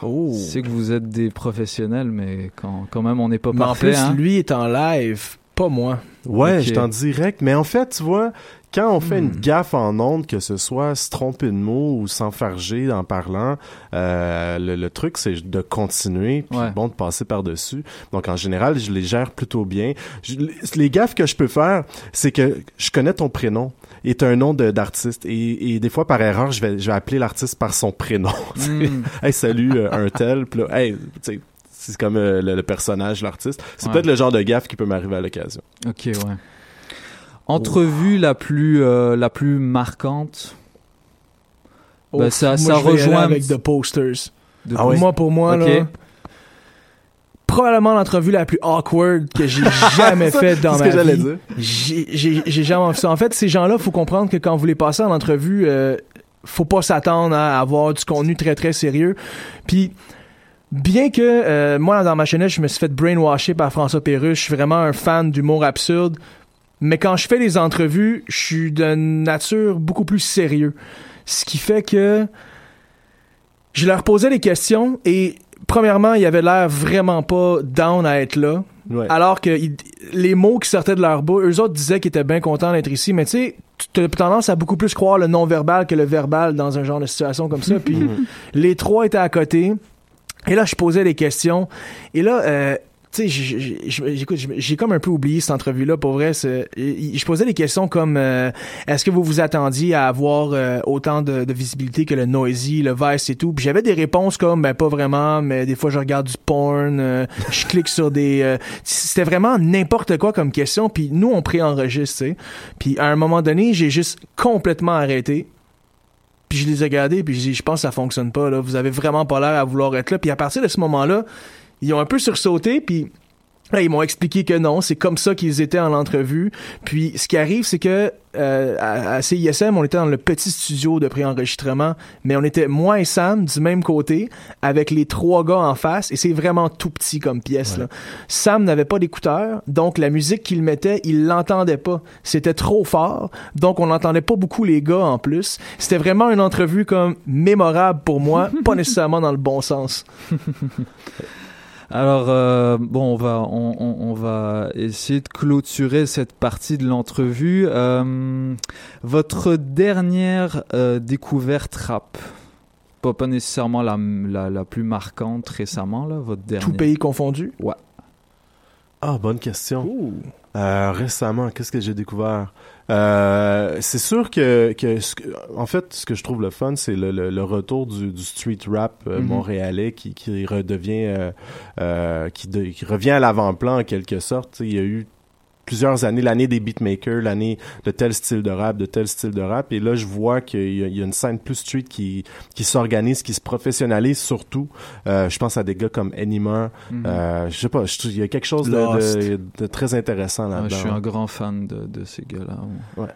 D: Oh.
C: C'est que vous êtes des professionnels, mais quand, quand même on n'est pas
D: Mais en plus,
C: hein.
D: lui est en live, pas moi.
G: Ouais,
C: Ok.
G: je t'en direct. Mais en fait, tu vois, quand on fait
D: Hmm.
G: une gaffe en ondes, que ce soit se tromper de mots ou s'enfarger en parlant, euh, le, le truc, c'est de continuer, puis
C: Ouais.
G: bon, de passer par-dessus. Donc, en général, je les gère plutôt bien. Je- les gaffes que je peux faire, c'est que je connais ton prénom t'as un nom de- d'artiste. Et, et des fois, par erreur, je vais, je vais appeler l'artiste par son prénom. [laughs]
C: Mm.
G: hey, salut, euh, un tel. Puis là, hey, tu sais, c'est comme euh, le, le personnage, l'artiste. C'est
C: Ouais.
G: peut-être le genre de gaffe qui peut m'arriver à l'occasion.
C: Ok, ouais. Entrevue la plus euh, la plus marquante. Ben,
D: Ouf,
C: ça,
D: moi,
C: ça
D: je vais y aller
C: rejoint
D: avec The Posters.
C: de-
G: Ah?
D: Moi, pour moi,
C: Ok.
D: là, probablement l'entrevue la plus awkward que j'ai [laughs] jamais faite dans
G: c'est ce
D: ma
G: que j'allais
D: vie.
G: dire.
D: J'ai j'ai- j'ai jamais fait ça. En fait, ces gens-là, faut comprendre que quand vous les passez en entrevue, euh, faut pas s'attendre à avoir du contenu très très sérieux. Puis bien que euh, moi dans ma chaîne, je me suis fait brainwasher par François Pérusse, je suis vraiment un fan d'humour absurde. Mais quand je fais les entrevues, je suis de nature beaucoup plus sérieux. Ce qui fait que je leur posais des questions et premièrement, ils avaient l'air vraiment pas down à être là.
G: Ouais.
D: Alors que les mots qui sortaient de leur bouche, eux autres disaient qu'ils étaient bien contents d'être ici, mais tu sais, tu as tendance à beaucoup plus croire le non-verbal que le verbal dans un genre de situation comme ça. [laughs] Puis les trois étaient à côté. Et là, je posais des questions. Et là, euh, tu sais, j'écoute, j'ai- comme un peu oublié cette entrevue-là, pour vrai. Je posais des questions comme euh, est-ce que vous vous attendiez à avoir euh, autant de, visibilité que le Noisy, le Vice et tout? Puis j'avais des réponses comme ben pas vraiment, mais des fois je regarde du porn, euh, [laughs] je clique sur des. euh, C'était vraiment n'importe quoi comme question. Puis nous, on préenregistre. Puis à un moment donné, j'ai juste complètement arrêté. Puis je les ai regardés, puis je dis, je pense que ça fonctionne pas, là. Vous avez vraiment pas l'air à vouloir être là. Puis à partir de ce moment-là, ils ont un peu sursauté, puis Là, ils m'ont expliqué que non, c'est comme ça qu'ils étaient en entrevue. Puis ce qui arrive, c'est que euh, à, à CISM, on était dans le petit studio de préenregistrement, mais on était moi et Sam du même côté, avec les trois gars en face, et c'est vraiment tout petit comme pièce. Là. Sam n'avait pas d'écouteurs, donc la musique qu'il mettait, il l'entendait pas. C'était trop fort, donc on n'entendait pas beaucoup les gars en plus. C'était vraiment une entrevue comme mémorable pour moi, [laughs] pas nécessairement dans le bon sens. [laughs]
C: Alors, euh, bon, on va, on, on- on va essayer de clôturer cette partie de l'entrevue. Euh, votre dernière euh, découverte rap, pas, pas nécessairement la, la, la plus marquante récemment, là, votre dernière.
D: Tout pays confondu?
C: Ouais.
G: Ah, bonne question. Euh, récemment, qu'est-ce que j'ai découvert? Euh, c'est sûr que, que, en fait, ce que je trouve le fun, c'est le, le, le retour du, du street rap euh,
C: Mhm.
G: montréalais qui, qui redevient, euh, euh, qui, de- qui revient à l'avant-plan en quelque sorte. Il y a eu plusieurs années, l'année des beatmakers, l'année de tel style de rap, de tel style de rap, et là je vois qu'il y, a- il y a une scène plus street qui, qui s'organise, qui se professionnalise surtout. Euh, je pense à des gars comme Enima,
C: Mhm.
G: euh, je sais pas, je il y a quelque chose de, de, de très intéressant
C: Ouais,
G: là-dedans.
C: je suis un grand fan de, de ces gars-là.
G: Ouais.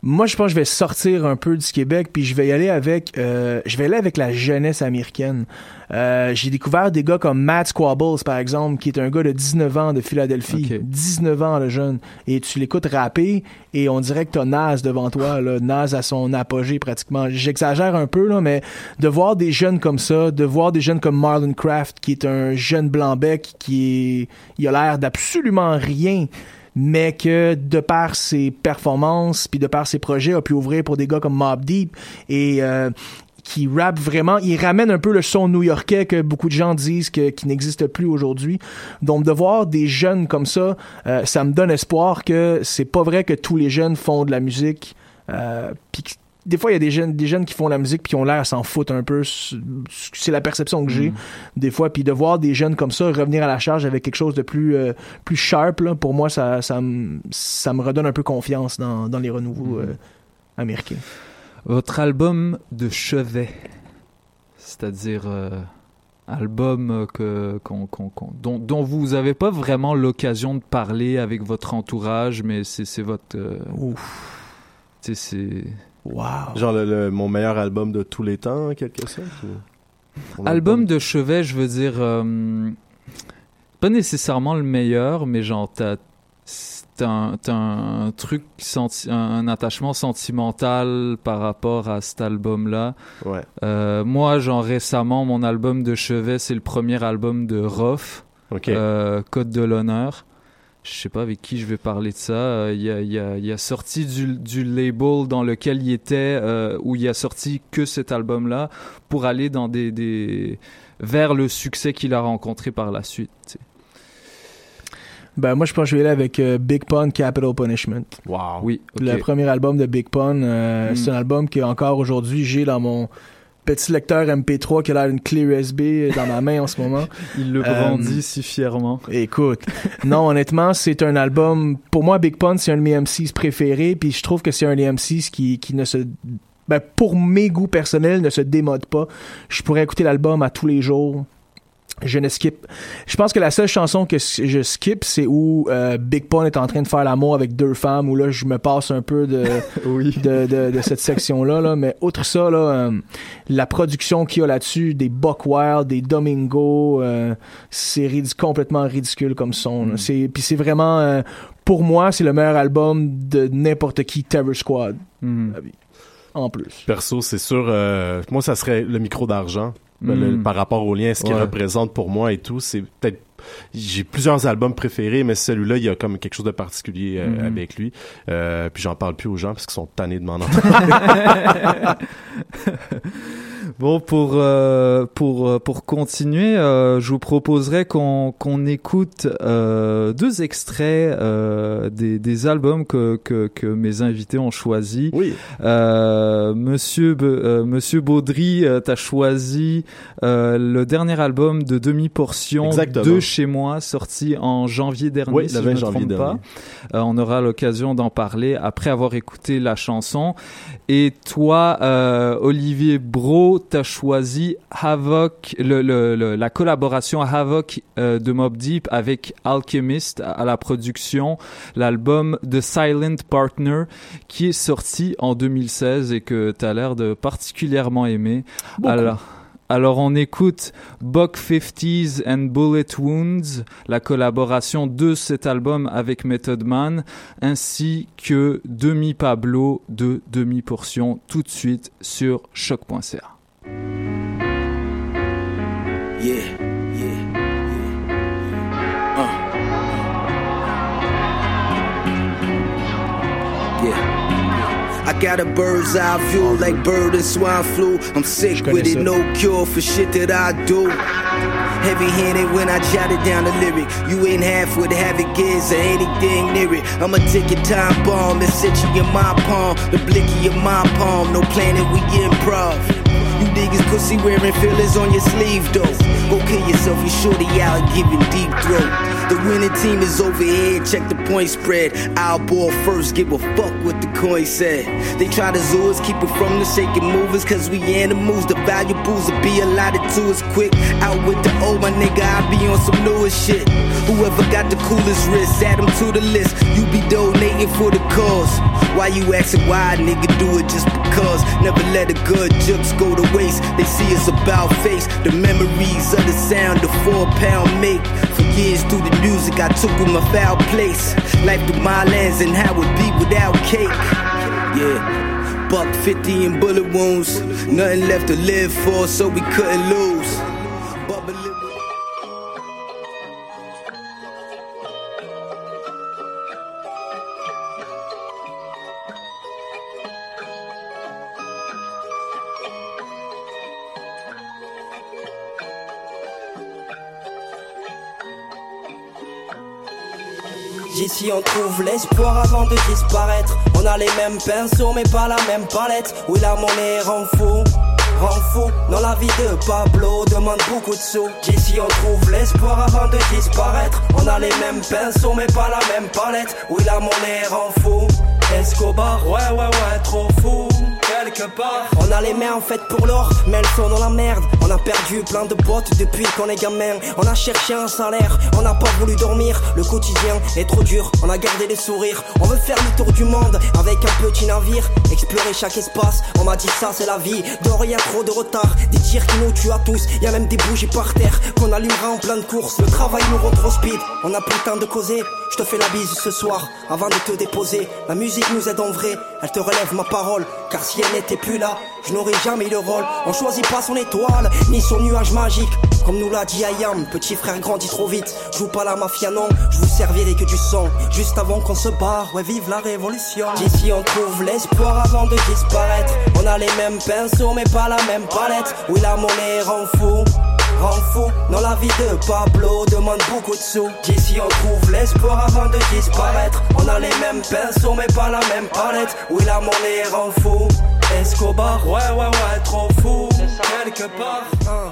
D: Moi, je pense que je vais sortir un peu du Québec, puis je vais y aller avec, euh, je vais aller avec la jeunesse américaine. Euh, j'ai découvert des gars comme Matt Squabbles, par exemple, qui est un gars de 19 ans de Philadelphie.
C: Ok.
D: 19 ans, le jeune. Et tu l'écoutes rapper, et on dirait que t'as Nas devant toi, là. Nas à son apogée, pratiquement. J'exagère un peu, là, mais de voir des jeunes comme ça, de voir des jeunes comme Marlon Craft, qui est un jeune blanc-bec, qui est, il a l'air d'absolument rien mais que de par ses performances puis de par ses projets a pu ouvrir pour des gars comme Mob Deep et euh, qui rappe vraiment, il ramène un peu le son new-yorkais que beaucoup de gens disent que, qui n'existe plus aujourd'hui. Donc de voir des jeunes comme ça, euh, ça me donne espoir que c'est pas vrai que tous les jeunes font de la musique. Euh, puis des fois, il y a des jeunes, des jeunes qui font la musique puis qui ont l'air à s'en foutre un peu. C'est la perception que j'ai des fois. Puis de voir des jeunes comme ça revenir à la charge avec quelque chose de plus, euh, plus sharp, là, pour moi, ça, ça, me- ça me redonne un peu confiance dans, dans les renouveaux euh, américains.
C: Votre album de chevet, c'est-à-dire euh, album euh, que, qu'on- qu'on- qu'on- dont, dont vous n'avez pas vraiment l'occasion de parler avec votre entourage, mais c'est, c'est votre... sais, c'est...
D: Wow.
G: Genre le, le- mon meilleur album de tous les temps, en quelque sorte. ou-
C: Album de chevet, je veux dire, euh, pas nécessairement le meilleur, mais genre, t'as, un, un truc, senti- un, attachement sentimental par rapport à cet album-là.
G: Ouais.
C: Euh, moi, genre, récemment, mon album de chevet, c'est le premier album de Roth,
G: Ok.
C: euh, Code de l'honneur. Je sais pas avec qui je vais parler de ça. Euh, Il, a, sorti du, du label dans lequel il était, euh, où il a sorti que cet album-là, pour aller dans des, des vers le succès qu'il a rencontré par la suite. tu sais.
D: Ben, moi, je pense que je vais aller avec euh, Big Pun Capital Punishment.
G: Wow.
C: Oui.
D: Le premier album de Big Pun, euh,
C: Mm.
D: c'est un album que encore aujourd'hui j'ai dans mon petit lecteur MP3 qui a l'air d'une clé USB dans ma main en ce moment. [laughs]
C: Il le
D: Euh,
C: brandit si fièrement.
D: Écoute, non, honnêtement, c'est un album. Pour moi, Big Pun, c'est un de mes MCs préférés, puis je trouve que c'est un des MCs qui, qui ne se. Ben, pour mes goûts personnels, ne se démode pas. Je pourrais écouter l'album à tous les jours. Je ne skip. Je pense que la seule chanson que je skip, c'est où euh, Big Pun est en train de faire l'amour avec deux femmes, où là, je me passe un peu de, [laughs] de, de, de cette section-là. Là. Mais outre ça, là, euh, la production qu'il y a là-dessus, des Buck Wild, des Domingo, euh, c'est complètement ridicule comme son. C'est, puis c'est vraiment, euh, pour moi, c'est le meilleur album de n'importe qui, Terror Squad.
C: Mhm.
D: En plus.
G: Perso, c'est sûr, euh, moi, ça serait le micro d'argent. Ben, le-
C: Mm.
G: par rapport au lien, ce qu'il
C: Ouais.
G: représente pour moi et tout, c'est peut-être j'ai plusieurs albums préférés, mais celui-là, il y a comme quelque chose de particulier euh,
C: Mhm.
G: avec lui. Euh, puis j'en parle plus aux gens parce qu'ils sont tannés de m'en entendre. [laughs] [laughs] [laughs]
C: Bon, pour, euh, pour, euh, pour continuer, euh, je vous proposerais qu'on qu'on écoute euh, deux extraits euh, des, des albums que, que, que mes invités ont choisis.
G: Oui.
C: Euh, Monsieur, euh, Monsieur Baudry, euh, t'as choisi euh, le dernier album de demi-portion de chez moi, sorti en janvier dernier,
G: Oui,
C: si je
G: 20
C: me trompe pas.
G: dernier.
C: On aura l'occasion d'en parler après avoir écouté la chanson. Et toi, euh, Olivier Bro, t'as choisi Havoc, le, le- le- la collaboration Havoc euh, de Mob Deep avec Alchemist à, à la production, l'album The Silent Partner qui est sorti en 2016 et que t'as l'air de particulièrement aimer.
D: Beaucoup.
C: Alors, alors on écoute Buck 50s and Bullet Wounds, la collaboration de cet album avec Method Man, ainsi que Demi Pablo de Demi Portion tout de suite sur choc.ca.
K: Yeah. Got a bird's eye view like bird and swine flu. I'm sick with it, no cure for shit that I do. Heavy handed when I jotted down the lyric. You ain't half what havoc is or anything near it. I'ma take your time bomb and sit you in my palm. The blicky of my palm, no planet, we improv. You niggas pussy wearing fillers on your sleeve though. Go kill yourself, you shorty out giving deep throat. The winning team is over here, check the point spread. I'll ball first, give a fuck what the coin said. They try to zoo us, keep it from the shaking movers, cause we animals. The valuables will be allotted to is quick. Out with the old, my nigga, I be on some newer shit. Whoever got the coolest wrist, add them to the list. You be donating for the cause. Why you asking why, nigga, do it just because. Never let a good jokes go to waste. They see us about face. The memories of the sound the four pound make. For years through the music, I took with my foul place. Life through my lens and how it be without cake. Yeah. Buck 50 and bullet wounds. Nothing left to live for, so we couldn't lose.
L: On trouve l'espoir avant de disparaître. On a les mêmes pinceaux mais pas la même palette. Oui la monnaie rend fou. Rend fou, dans la vie de Pablo demande beaucoup de sous. D'ici on trouve l'espoir avant de disparaître? On a les mêmes pinceaux mais pas la même palette. Oui la monnaie rend fou. Escobar, ouais ouais ouais, trop fou. On a les mains en fait pour l'or, mais elles sont dans la merde. On a perdu plein de bottes depuis qu'on est gamin. On a cherché un salaire, on n'a pas voulu dormir. Le quotidien est trop dur, on a gardé les sourires. On veut faire le tour du monde avec un petit navire. Explorer chaque espace, on m'a dit ça c'est la vie. Dehors y trop de retard, des tirs qui nous tuent à tous. Y a même des bougies par terre qu'on allumera en pleine course. Le travail nous rend trop speed, on a plus le temps de causer. Je te fais la bise ce soir avant de te déposer. La musique nous aide en vrai, elle te relève ma parole. Car si elle n'était plus là, je n'aurais jamais le rôle. On choisit pas son étoile, ni son nuage magique. Comme nous l'a dit Ayam, petit frère grandit trop vite. Joue pas la mafia, non, je vous servirai que du sang. Juste avant qu'on se barre, ouais, vive la révolution. D'ici on trouve l'espoir avant de disparaître. On a les mêmes pinceaux, mais pas la même palette. Oui, la monnaie rend fou rend. Dans la vie de Pablo demande beaucoup de sous. D'ici on trouve l'espoir avant de disparaître. On a les mêmes pinceaux mais pas la même palette. Oui la monnaie rend fou. Escobar, ouais ouais ouais, trop fou. Quelque part. hein.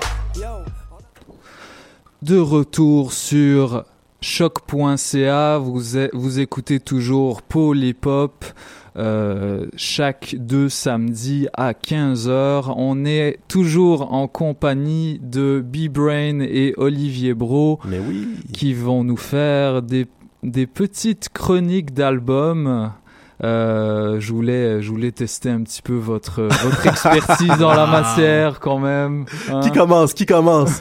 C: De retour sur choc.ca, vous, vous écoutez toujours Paul Hip Hop. Euh, chaque deux samedis à 15h. On est toujours en compagnie de B-Brain et Olivier Bro
G: Mais oui.
C: qui vont nous faire des, des petites chroniques d'albums. Euh, je voulais, je voulais tester un petit peu votre, votre [laughs] expertise dans la matière quand même. hein.
G: Qui commence? Qui commence?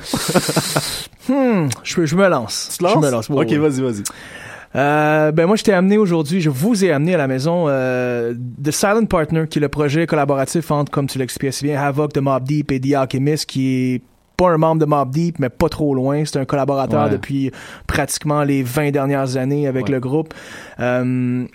G: [laughs]
D: Hmm, je, je me lance.
G: Tu?
D: Je me lance.
G: Ok,
D: oui.
G: vas-y, vas-y.
D: Euh, ben moi, je t'ai amené aujourd'hui, je vous ai amené à la maison euh, The Silent Partner, qui est le projet collaboratif entre, comme tu l'expliquais si bien, Havoc de Mob Deep et The Alchemist, qui est pas un membre de Mob Deep, mais pas trop loin. C'est un collaborateur
C: Ouais.
D: depuis pratiquement les 20 dernières années avec
C: Ouais.
D: le groupe. Euh,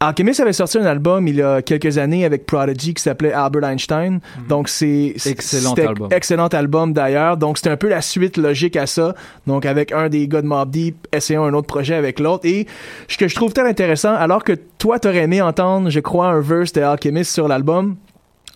D: Alchemist avait sorti un album il y a quelques années avec Prodigy qui s'appelait Albert Einstein. Donc c'est
C: Excellent album.
D: Excellent album d'ailleurs. Donc c'était un peu la suite logique à ça. Donc avec un des gars de Mob Deep, essayant un autre projet avec l'autre. Et ce que je trouve très intéressant, alors que toi t'aurais aimé entendre, je crois, un verse de Alchemist sur l'album.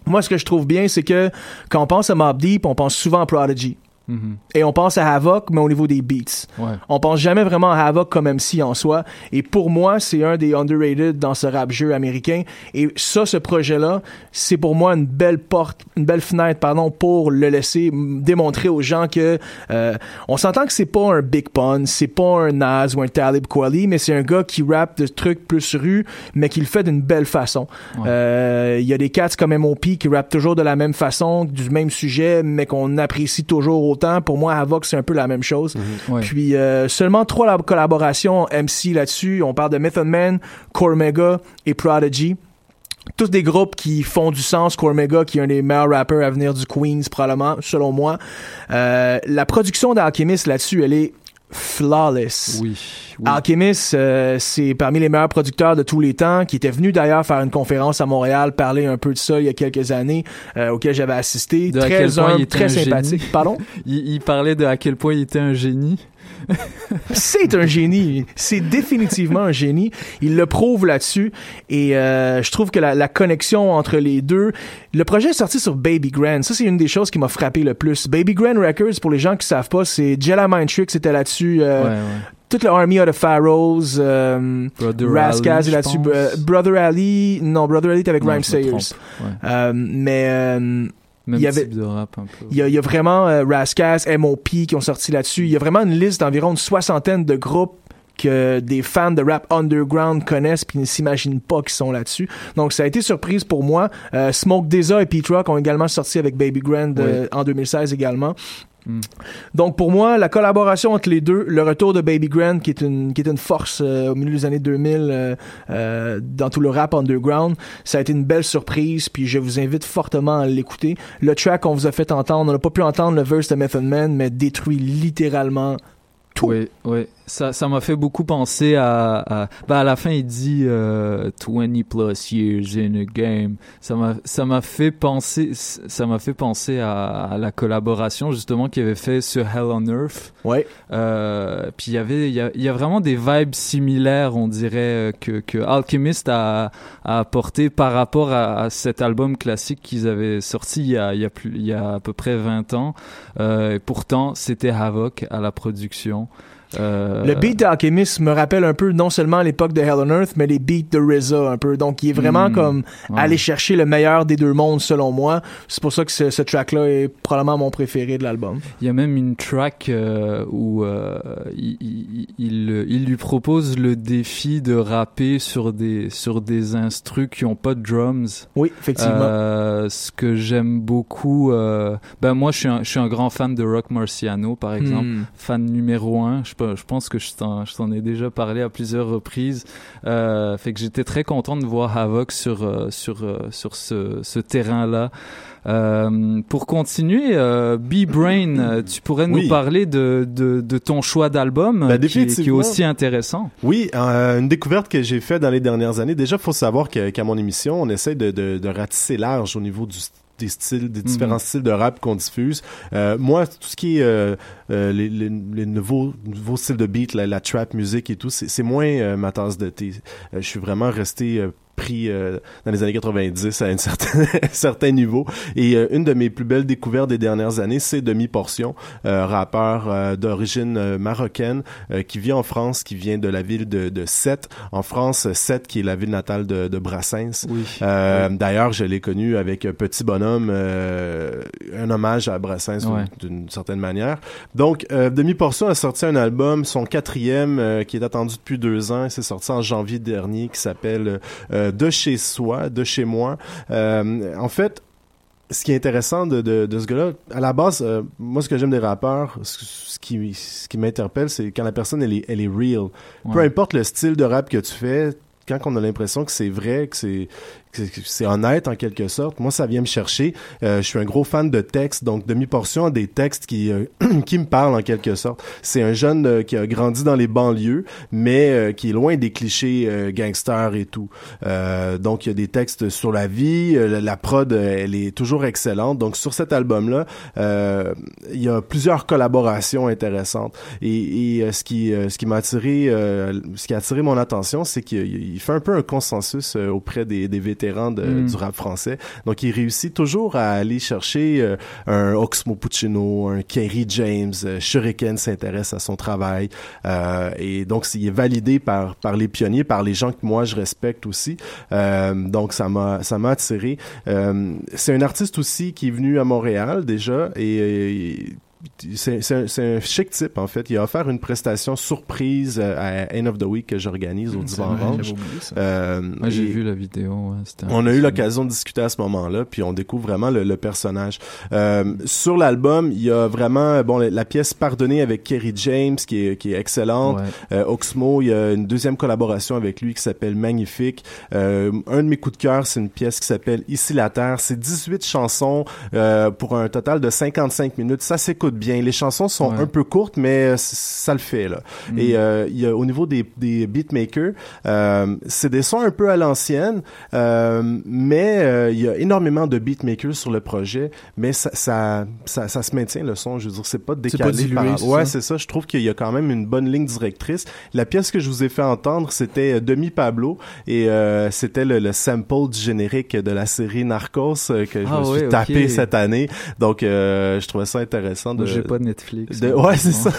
D: Moi, ce que je trouve bien, c'est que quand on pense à Mob Deep, on pense souvent à Prodigy.
C: Mhm.
D: Et on pense à Havoc, mais au niveau des beats.
C: Ouais.
D: On pense jamais vraiment à Havoc comme MC en soi. Et pour moi, c'est un des underrated dans ce rap jeu américain. Et ça, ce projet-là, c'est pour moi une belle porte, une belle fenêtre, pardon, pour le laisser démontrer aux gens que euh, on s'entend que c'est pas un Big Pun, c'est pas un Nas ou un Talib Kweli, mais c'est un gars qui rappe de trucs plus rue, mais qui le fait d'une belle façon. Euh, Il y a des cats comme M.O.P. qui rappent toujours de la même façon, du même sujet, mais qu'on apprécie toujours autant. Pour moi, Havoc, c'est un peu la même chose.
C: Ouais.
D: Puis euh, seulement trois lab- collaborations MC là-dessus. On parle de Method Man, Cormega et Prodigy. Tous des groupes qui font du sens. Cormega, qui est un des meilleurs rappeurs à venir du Queens, probablement, selon moi. Euh, la production d'Alchemist là-dessus, elle est flawless.
C: Oui.
D: Alchemist, euh, c'est parmi les meilleurs producteurs de tous les temps, qui était venu d'ailleurs faire une conférence à Montréal, parler un peu de ça il y a quelques années, euh, auquel j'avais assisté.
C: De à
D: très
C: quel point il était
D: très sympathique.
C: génie.
D: Pardon? [laughs]
C: il, il parlait de à quel point il était un génie. [laughs]
D: C'est un génie. C'est définitivement un génie. Il le prouve là-dessus. Et euh, je trouve que la, la connexion entre les deux... Le projet est sorti sur Baby Grand. Ça, c'est une des choses qui m'a frappé le plus. Baby Grand Records, pour les gens qui savent pas, c'est Jedi Mind Tricks était là-dessus. euh,
C: Ouais, ouais.
D: Toute l'Army of the Pharaohs, euh,
C: Brother
D: Raskaz là-dessus. Brother Ali, non, Brother Ali était avec
C: Non,
D: Rhyme Sayers.
C: Ouais.
D: Euh, mais euh,
C: Même
D: il y avait,
C: type de rap un peu.
D: il y a, il y a vraiment euh, Raskaz, M.O.P. qui ont sorti là-dessus. Il y a vraiment une liste d'environ une soixantaine de groupes que des fans de rap underground connaissent puis ne s'imaginent pas qu'ils sont là-dessus. Donc ça a été surprise pour moi. Euh, Smoke Deza et Pete Rock ont également sorti avec Baby Grand euh, en 2016 également.
C: Mm.
D: Donc pour moi, la collaboration entre les deux, le retour de Baby Grand qui est une force euh, au milieu des années 2000 euh, euh, dans tout le rap underground, ça a été une belle surprise. Puis je vous invite fortement à l'écouter. Le track qu'on vous a fait entendre, on n'a pas pu entendre le verse de Method Man, mais détruit littéralement tout.
C: Ça, ça m'a fait beaucoup penser à, à, ben à la fin il dit euh, 20 plus years in a game. Ça m'a, ça m'a fait penser, ça m'a fait penser à, à la collaboration justement qu'il avait fait sur Hell on Earth.
D: Ouais.
C: Euh, puis il y avait, il y a, il y a vraiment des vibes similaires, on dirait euh, que, que Alchemist a, a apporté par rapport à, à cet album classique qu'ils avaient sorti il y a, il y a plus, il y a à peu près 20 ans. Euh, et pourtant c'était Havoc à la production. Euh,
D: Le beat d'Alchemist me rappelle un peu non seulement l'époque de Hell on Earth, mais les beats de RZA un peu. Donc il est vraiment
C: Mm.
D: comme
C: Ouais.
D: aller chercher le meilleur des deux mondes selon moi. C'est pour ça que ce, ce track-là est probablement mon préféré de l'album.
C: Il y a même une track euh, où euh, il, il, il, il lui propose le défi de rapper sur des sur des instrus qui ont pas de drums.
D: Oui, effectivement.
C: Ce que j'aime beaucoup, ben moi je suis un, je suis un grand fan de Rock Marciano par exemple,
D: Hmm.
C: fan numéro un. Je, je pense que je t'en ai déjà parlé à plusieurs reprises. Euh, fait que j'étais très content de voir Havoc sur euh, sur euh, sur ce, ce terrain-là. Euh, pour continuer, euh, B-Brain, tu pourrais nous
G: Oui.
C: parler de, de, de ton choix d'album
G: Ben,
C: euh, qui, est- qui est
G: définitivement.
C: aussi intéressant.
G: Oui, euh, une découverte que j'ai faite dans les dernières années. Déjà, faut savoir qu'à mon émission, on essaie de, de, de ratisser large au niveau du des styles, des différents
C: Mhm.
G: styles de rap qu'on diffuse. Euh, moi, tout ce qui est euh, euh, les, les, les nouveaux, nouveaux styles de beat, la, la trap musique et tout, c'est c'est moins euh, ma tasse de thé. Euh, je suis vraiment resté euh, pris euh, dans les années 90 à un certain, [laughs] certain niveau. Et euh, une de mes plus belles découvertes des dernières années, c'est Demi Portion, euh, rappeur euh, d'origine euh, marocaine euh, qui vit en France, qui vient de la ville de, de Sète. En France, Sète qui est la ville natale de, de Brassens.
C: Oui.
G: Euh, D'ailleurs, je l'ai connu avec Petit Bonhomme, un hommage à Brassens
C: Ouais.
G: d'une certaine manière. Donc, Demi Portion a sorti un album, son quatrième, qui est attendu depuis deux ans. C'est sorti en janvier dernier, qui s'appelle euh, De chez soi, de chez moi. Euh, en fait, ce qui est intéressant de, de, de ce gars-là, à la base, euh, moi, ce que j'aime des rappeurs, ce, ce qui, ce qui m'interpelle, c'est quand la personne, elle est, elle est real. Peu importe le style de rap que tu fais, quand on a l'impression que c'est vrai, que c'est c'est- honnête en quelque sorte, moi ça vient me chercher. Euh, je suis un gros fan de textes, donc demi-portion des textes qui euh, [clears throat] qui me parlent en quelque sorte. C'est un jeune euh, qui a grandi dans les banlieues, mais euh, qui est loin des clichés euh, gangsters et tout. Donc il y a des textes sur la vie, la, prod elle est toujours excellente. Donc sur cet album là, il y a plusieurs collaborations intéressantes. Et, et, ce qui ce qui m'a attiré, ce qui a attiré mon attention, c'est qu'il il fait un peu un consensus auprès des, des vétéran de,
C: Mm.
G: du rap français. Donc, il réussit toujours à aller chercher euh, un Oxmo Puccino, un Kerry James. Euh, Shuriken s'intéresse à son travail. Euh, et donc, il est validé par, par les pionniers, par les gens que moi, je respecte aussi. Euh, donc, ça m'a ça m'a attiré. C'est un artiste aussi qui est venu à Montréal déjà et... et c'est c'est un, c'est un chic type en fait. Il a offert une prestation surprise euh, à End of the Week que j'organise au Divan
C: ça.
G: Euh,
C: j'ai vu la vidéo. ouais,
G: on a eu l'occasion de discuter à ce moment-là, puis on découvre vraiment le, le personnage. Euh, sur l'album, il y a vraiment bon la, la pièce Pardonnée avec Kerry James qui est, qui est excellente.
C: Ouais.
G: Euh, Oxmo, il y a une deuxième collaboration avec lui qui s'appelle Magnifique. Euh, un de mes coups de cœur, c'est une pièce qui s'appelle Ici la Terre. C'est 18 chansons euh, pour un total de 55 minutes. Ça s'écoute bien. Les chansons sont
C: Ouais.
G: un peu courtes, mais euh, ça le fait là.
C: Mm.
G: Et euh, y a au niveau des, des beatmakers, euh, c'est des sons un peu à l'ancienne, euh, mais euh, il y a énormément de beatmakers sur le projet, mais ça, ça, ça, ça se maintient le son. Je veux dire, c'est pas décalé.
D: pas dilué,
G: par- ouais, c'est ça. Je trouve qu'il y a quand même une bonne ligne directrice. La pièce que je vous ai fait entendre, c'était euh, Demi Pablo et euh, c'était le, le sample du générique de la série Narcos que je
C: Ah
G: me suis tapé cette année. Donc, euh, je trouvais ça intéressant de.
C: Moi, j'ai pas de Netflix.
G: de- ouais, c'est ça.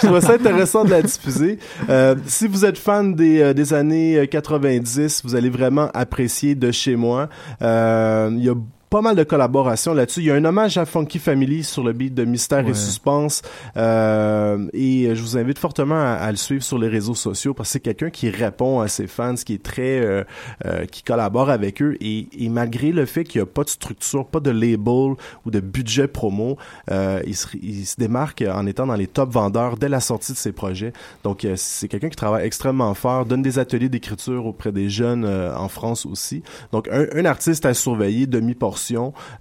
G: je trouvais ça intéressant de la diffuser. Euh, si vous êtes fan des, euh, des années euh, 90, vous allez vraiment apprécier de chez moi. Euh, Il y a pas mal de collaborations là-dessus. Il y a un hommage à Funky Family sur le beat de Mystère et. Suspense. Euh, et je vous invite fortement à, à le suivre sur les réseaux sociaux parce que c'est quelqu'un qui répond à ses fans, qui est très, euh, euh, qui collabore avec eux. Et, et malgré le fait qu'il n'y a pas de structure, pas de label ou de budget promo, euh, il, se, il se démarque en étant dans les top vendeurs dès la sortie de ses projets. Donc euh, c'est quelqu'un qui travaille extrêmement fort, donne des ateliers d'écriture auprès des jeunes euh, en France aussi. Donc un, un artiste à surveiller, demi-portion,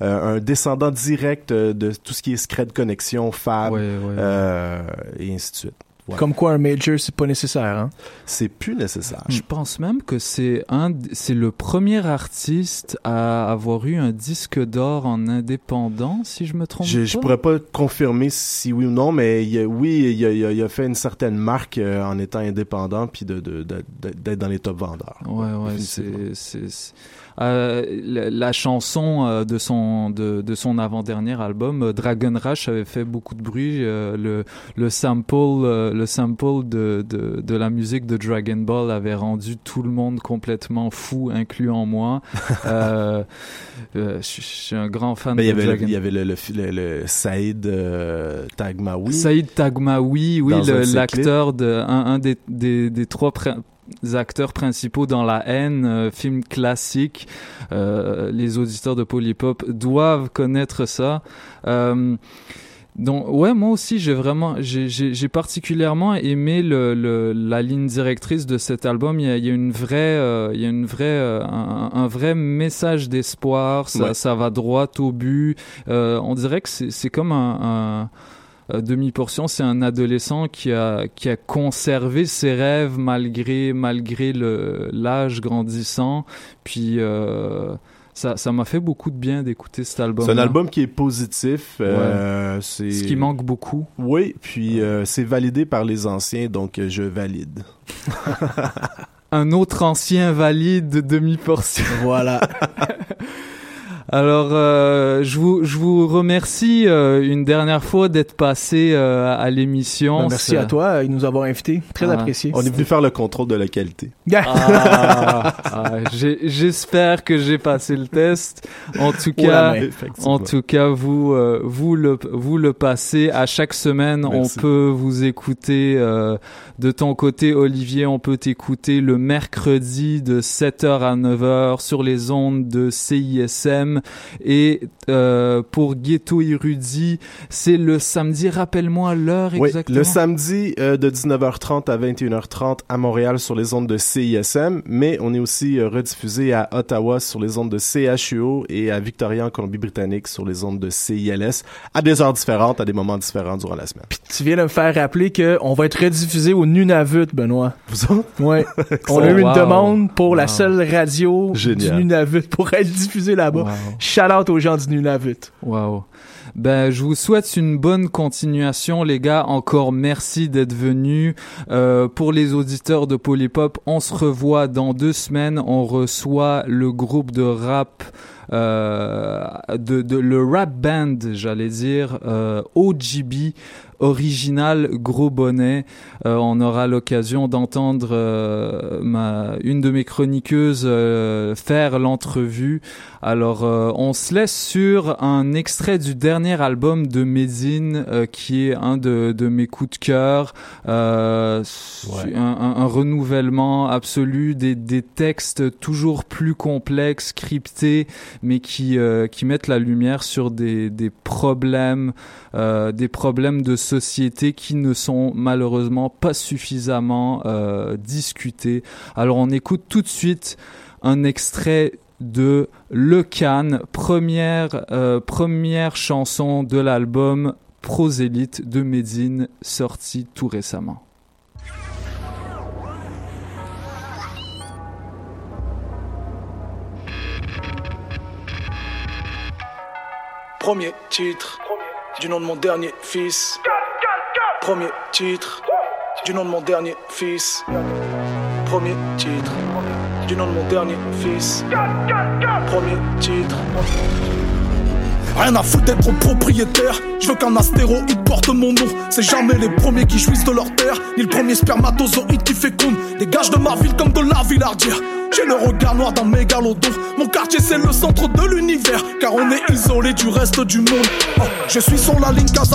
G: euh, un descendant direct euh, de tout ce qui est Scred Connexion, Fab,
C: Ouais, ouais,
G: euh, et ainsi de suite. Ouais.
D: Comme quoi un major, c'est pas nécessaire. Hein?
G: C'est plus nécessaire.
C: Je pense même que c'est un, c'est le premier artiste à avoir eu un disque d'or en indépendant, si je me trompe
G: Je,
C: pas.
G: je pourrais pas confirmer si oui ou non, mais il a- oui, il a, il a- il a fait une certaine marque en étant indépendant puis de, de, de- de- d'être dans les top vendeurs.
C: Ouais, ouais,
G: Définitivement.
C: c'est, c'est, c'est- Euh, la, la chanson euh, de son de, de son avant-dernier album, euh, Dragon Rush, avait fait beaucoup de bruit. euh, le le sample euh, le sample de, de de la musique de Dragon Ball avait rendu tout le monde complètement fou, incluant moi. [laughs] je suis un grand fan de Dragon
G: il y avait le, le, Saïd Tagmaoui.
C: Saïd Tagmaoui, oui, l'acteur de un, un des, des, des trois acteurs principaux dans La haine, euh, film classique. Euh, les auditeurs de Polypop doivent connaître ça. Euh, donc ouais, moi aussi j'ai vraiment j'ai j'ai j'ai particulièrement aimé le, le la ligne directrice de cet album. Il y a, il y a une vraie il y a une vraie euh, un, un vrai message d'espoir. Ça
G: Ouais.
C: ça va droit au but. On dirait que c'est c'est comme un, un demi-portion, c'est un adolescent qui a, qui a conservé ses rêves malgré, malgré l'âge grandissant. Puis, euh, ça, ça m'a fait beaucoup de bien d'écouter cet album.
G: C'est un album qui est positif. euh, c'est...
C: Ce qui manque beaucoup.
G: Oui, puis euh, c'est validé par les anciens, donc euh, je valide. [laughs]
C: Un autre ancien valide de demi-portion.
D: Voilà. [laughs]
C: Alors, euh, je vous je vous remercie euh, une dernière fois d'être passé euh, à l'émission.
D: Ben, merci à toi de nous avoir invités. Très
C: Ah.
D: apprécié.
G: On est venu faire le contrôle de la qualité. [laughs]
C: Ah, ah, j'ai- J'espère que j'ai passé le test. En tout cas, en tout cas, vous euh, vous le vous le passez à chaque semaine.
G: Merci.
C: On peut vous écouter euh, de ton côté, Olivier. On peut t'écouter le mercredi de 7h à 9h sur les ondes de CISM. Et euh, pour Ghetto Érudit, c'est le samedi. Rappelle-moi l'heure
G: Oui,
C: exactement.
G: le samedi euh, de 19h30 à 21h30 à Montréal sur les ondes de CISM, mais on est aussi euh, rediffusé à Ottawa sur les ondes de CHUO et à Victoria en Colombie-Britannique sur les ondes de CILS à des heures différentes, à des moments différents durant la semaine.
D: Tu viens de me faire rappeler qu'on va être rediffusé au Nunavut, Benoît.
G: Vous autres?
D: Ouais. [laughs] On a eu une
C: Wow.
D: demande pour la seule radio
G: Génial.
D: du Nunavut pour être diffusée là-bas.
C: Wow.
D: Shout out aux gens du Nunavut.
C: Wow. Ben, je vous souhaite une bonne continuation, les gars. Encore merci d'être venus. Euh, pour les auditeurs de Polypop, on se revoit dans deux semaines. On reçoit le groupe de rap. Euh, de, de le rap band j'allais dire euh, OGB original gros bonnet. Euh, on aura l'occasion d'entendre euh, ma une de mes chroniqueuses euh, faire l'entrevue. Alors on se laisse sur un extrait du dernier album de Médine qui est un de, de mes coups de cœur. Un, un, un, renouvellement absolu des, des textes toujours plus complexes, cryptés, mais qui qui mettent la lumière sur des, des problèmes, des problèmes de société qui ne sont malheureusement pas suffisamment euh, discutés. Alors on écoute tout de suite un extrait de Le Can, première, euh, première chanson de l'album Prosélite de Medine, sorti tout récemment.
M: Premier titre du nom de mon dernier fils. Premier titre du nom de mon dernier fils. Premier titre du nom de mon dernier fils. Premier titre.
N: Rien à foutre d'être propriétaire. Je veux qu'un astéroïde porte mon nom. C'est jamais les premiers qui jouissent de leur terre, ni le premier spermatozoïde qui féconde. Dégage de ma ville comme de la villardière. J'ai le regard noir d'un mégalodon. Mon quartier c'est le centre de l'univers, car on est isolé du reste du monde. Oh, je suis sur la ligne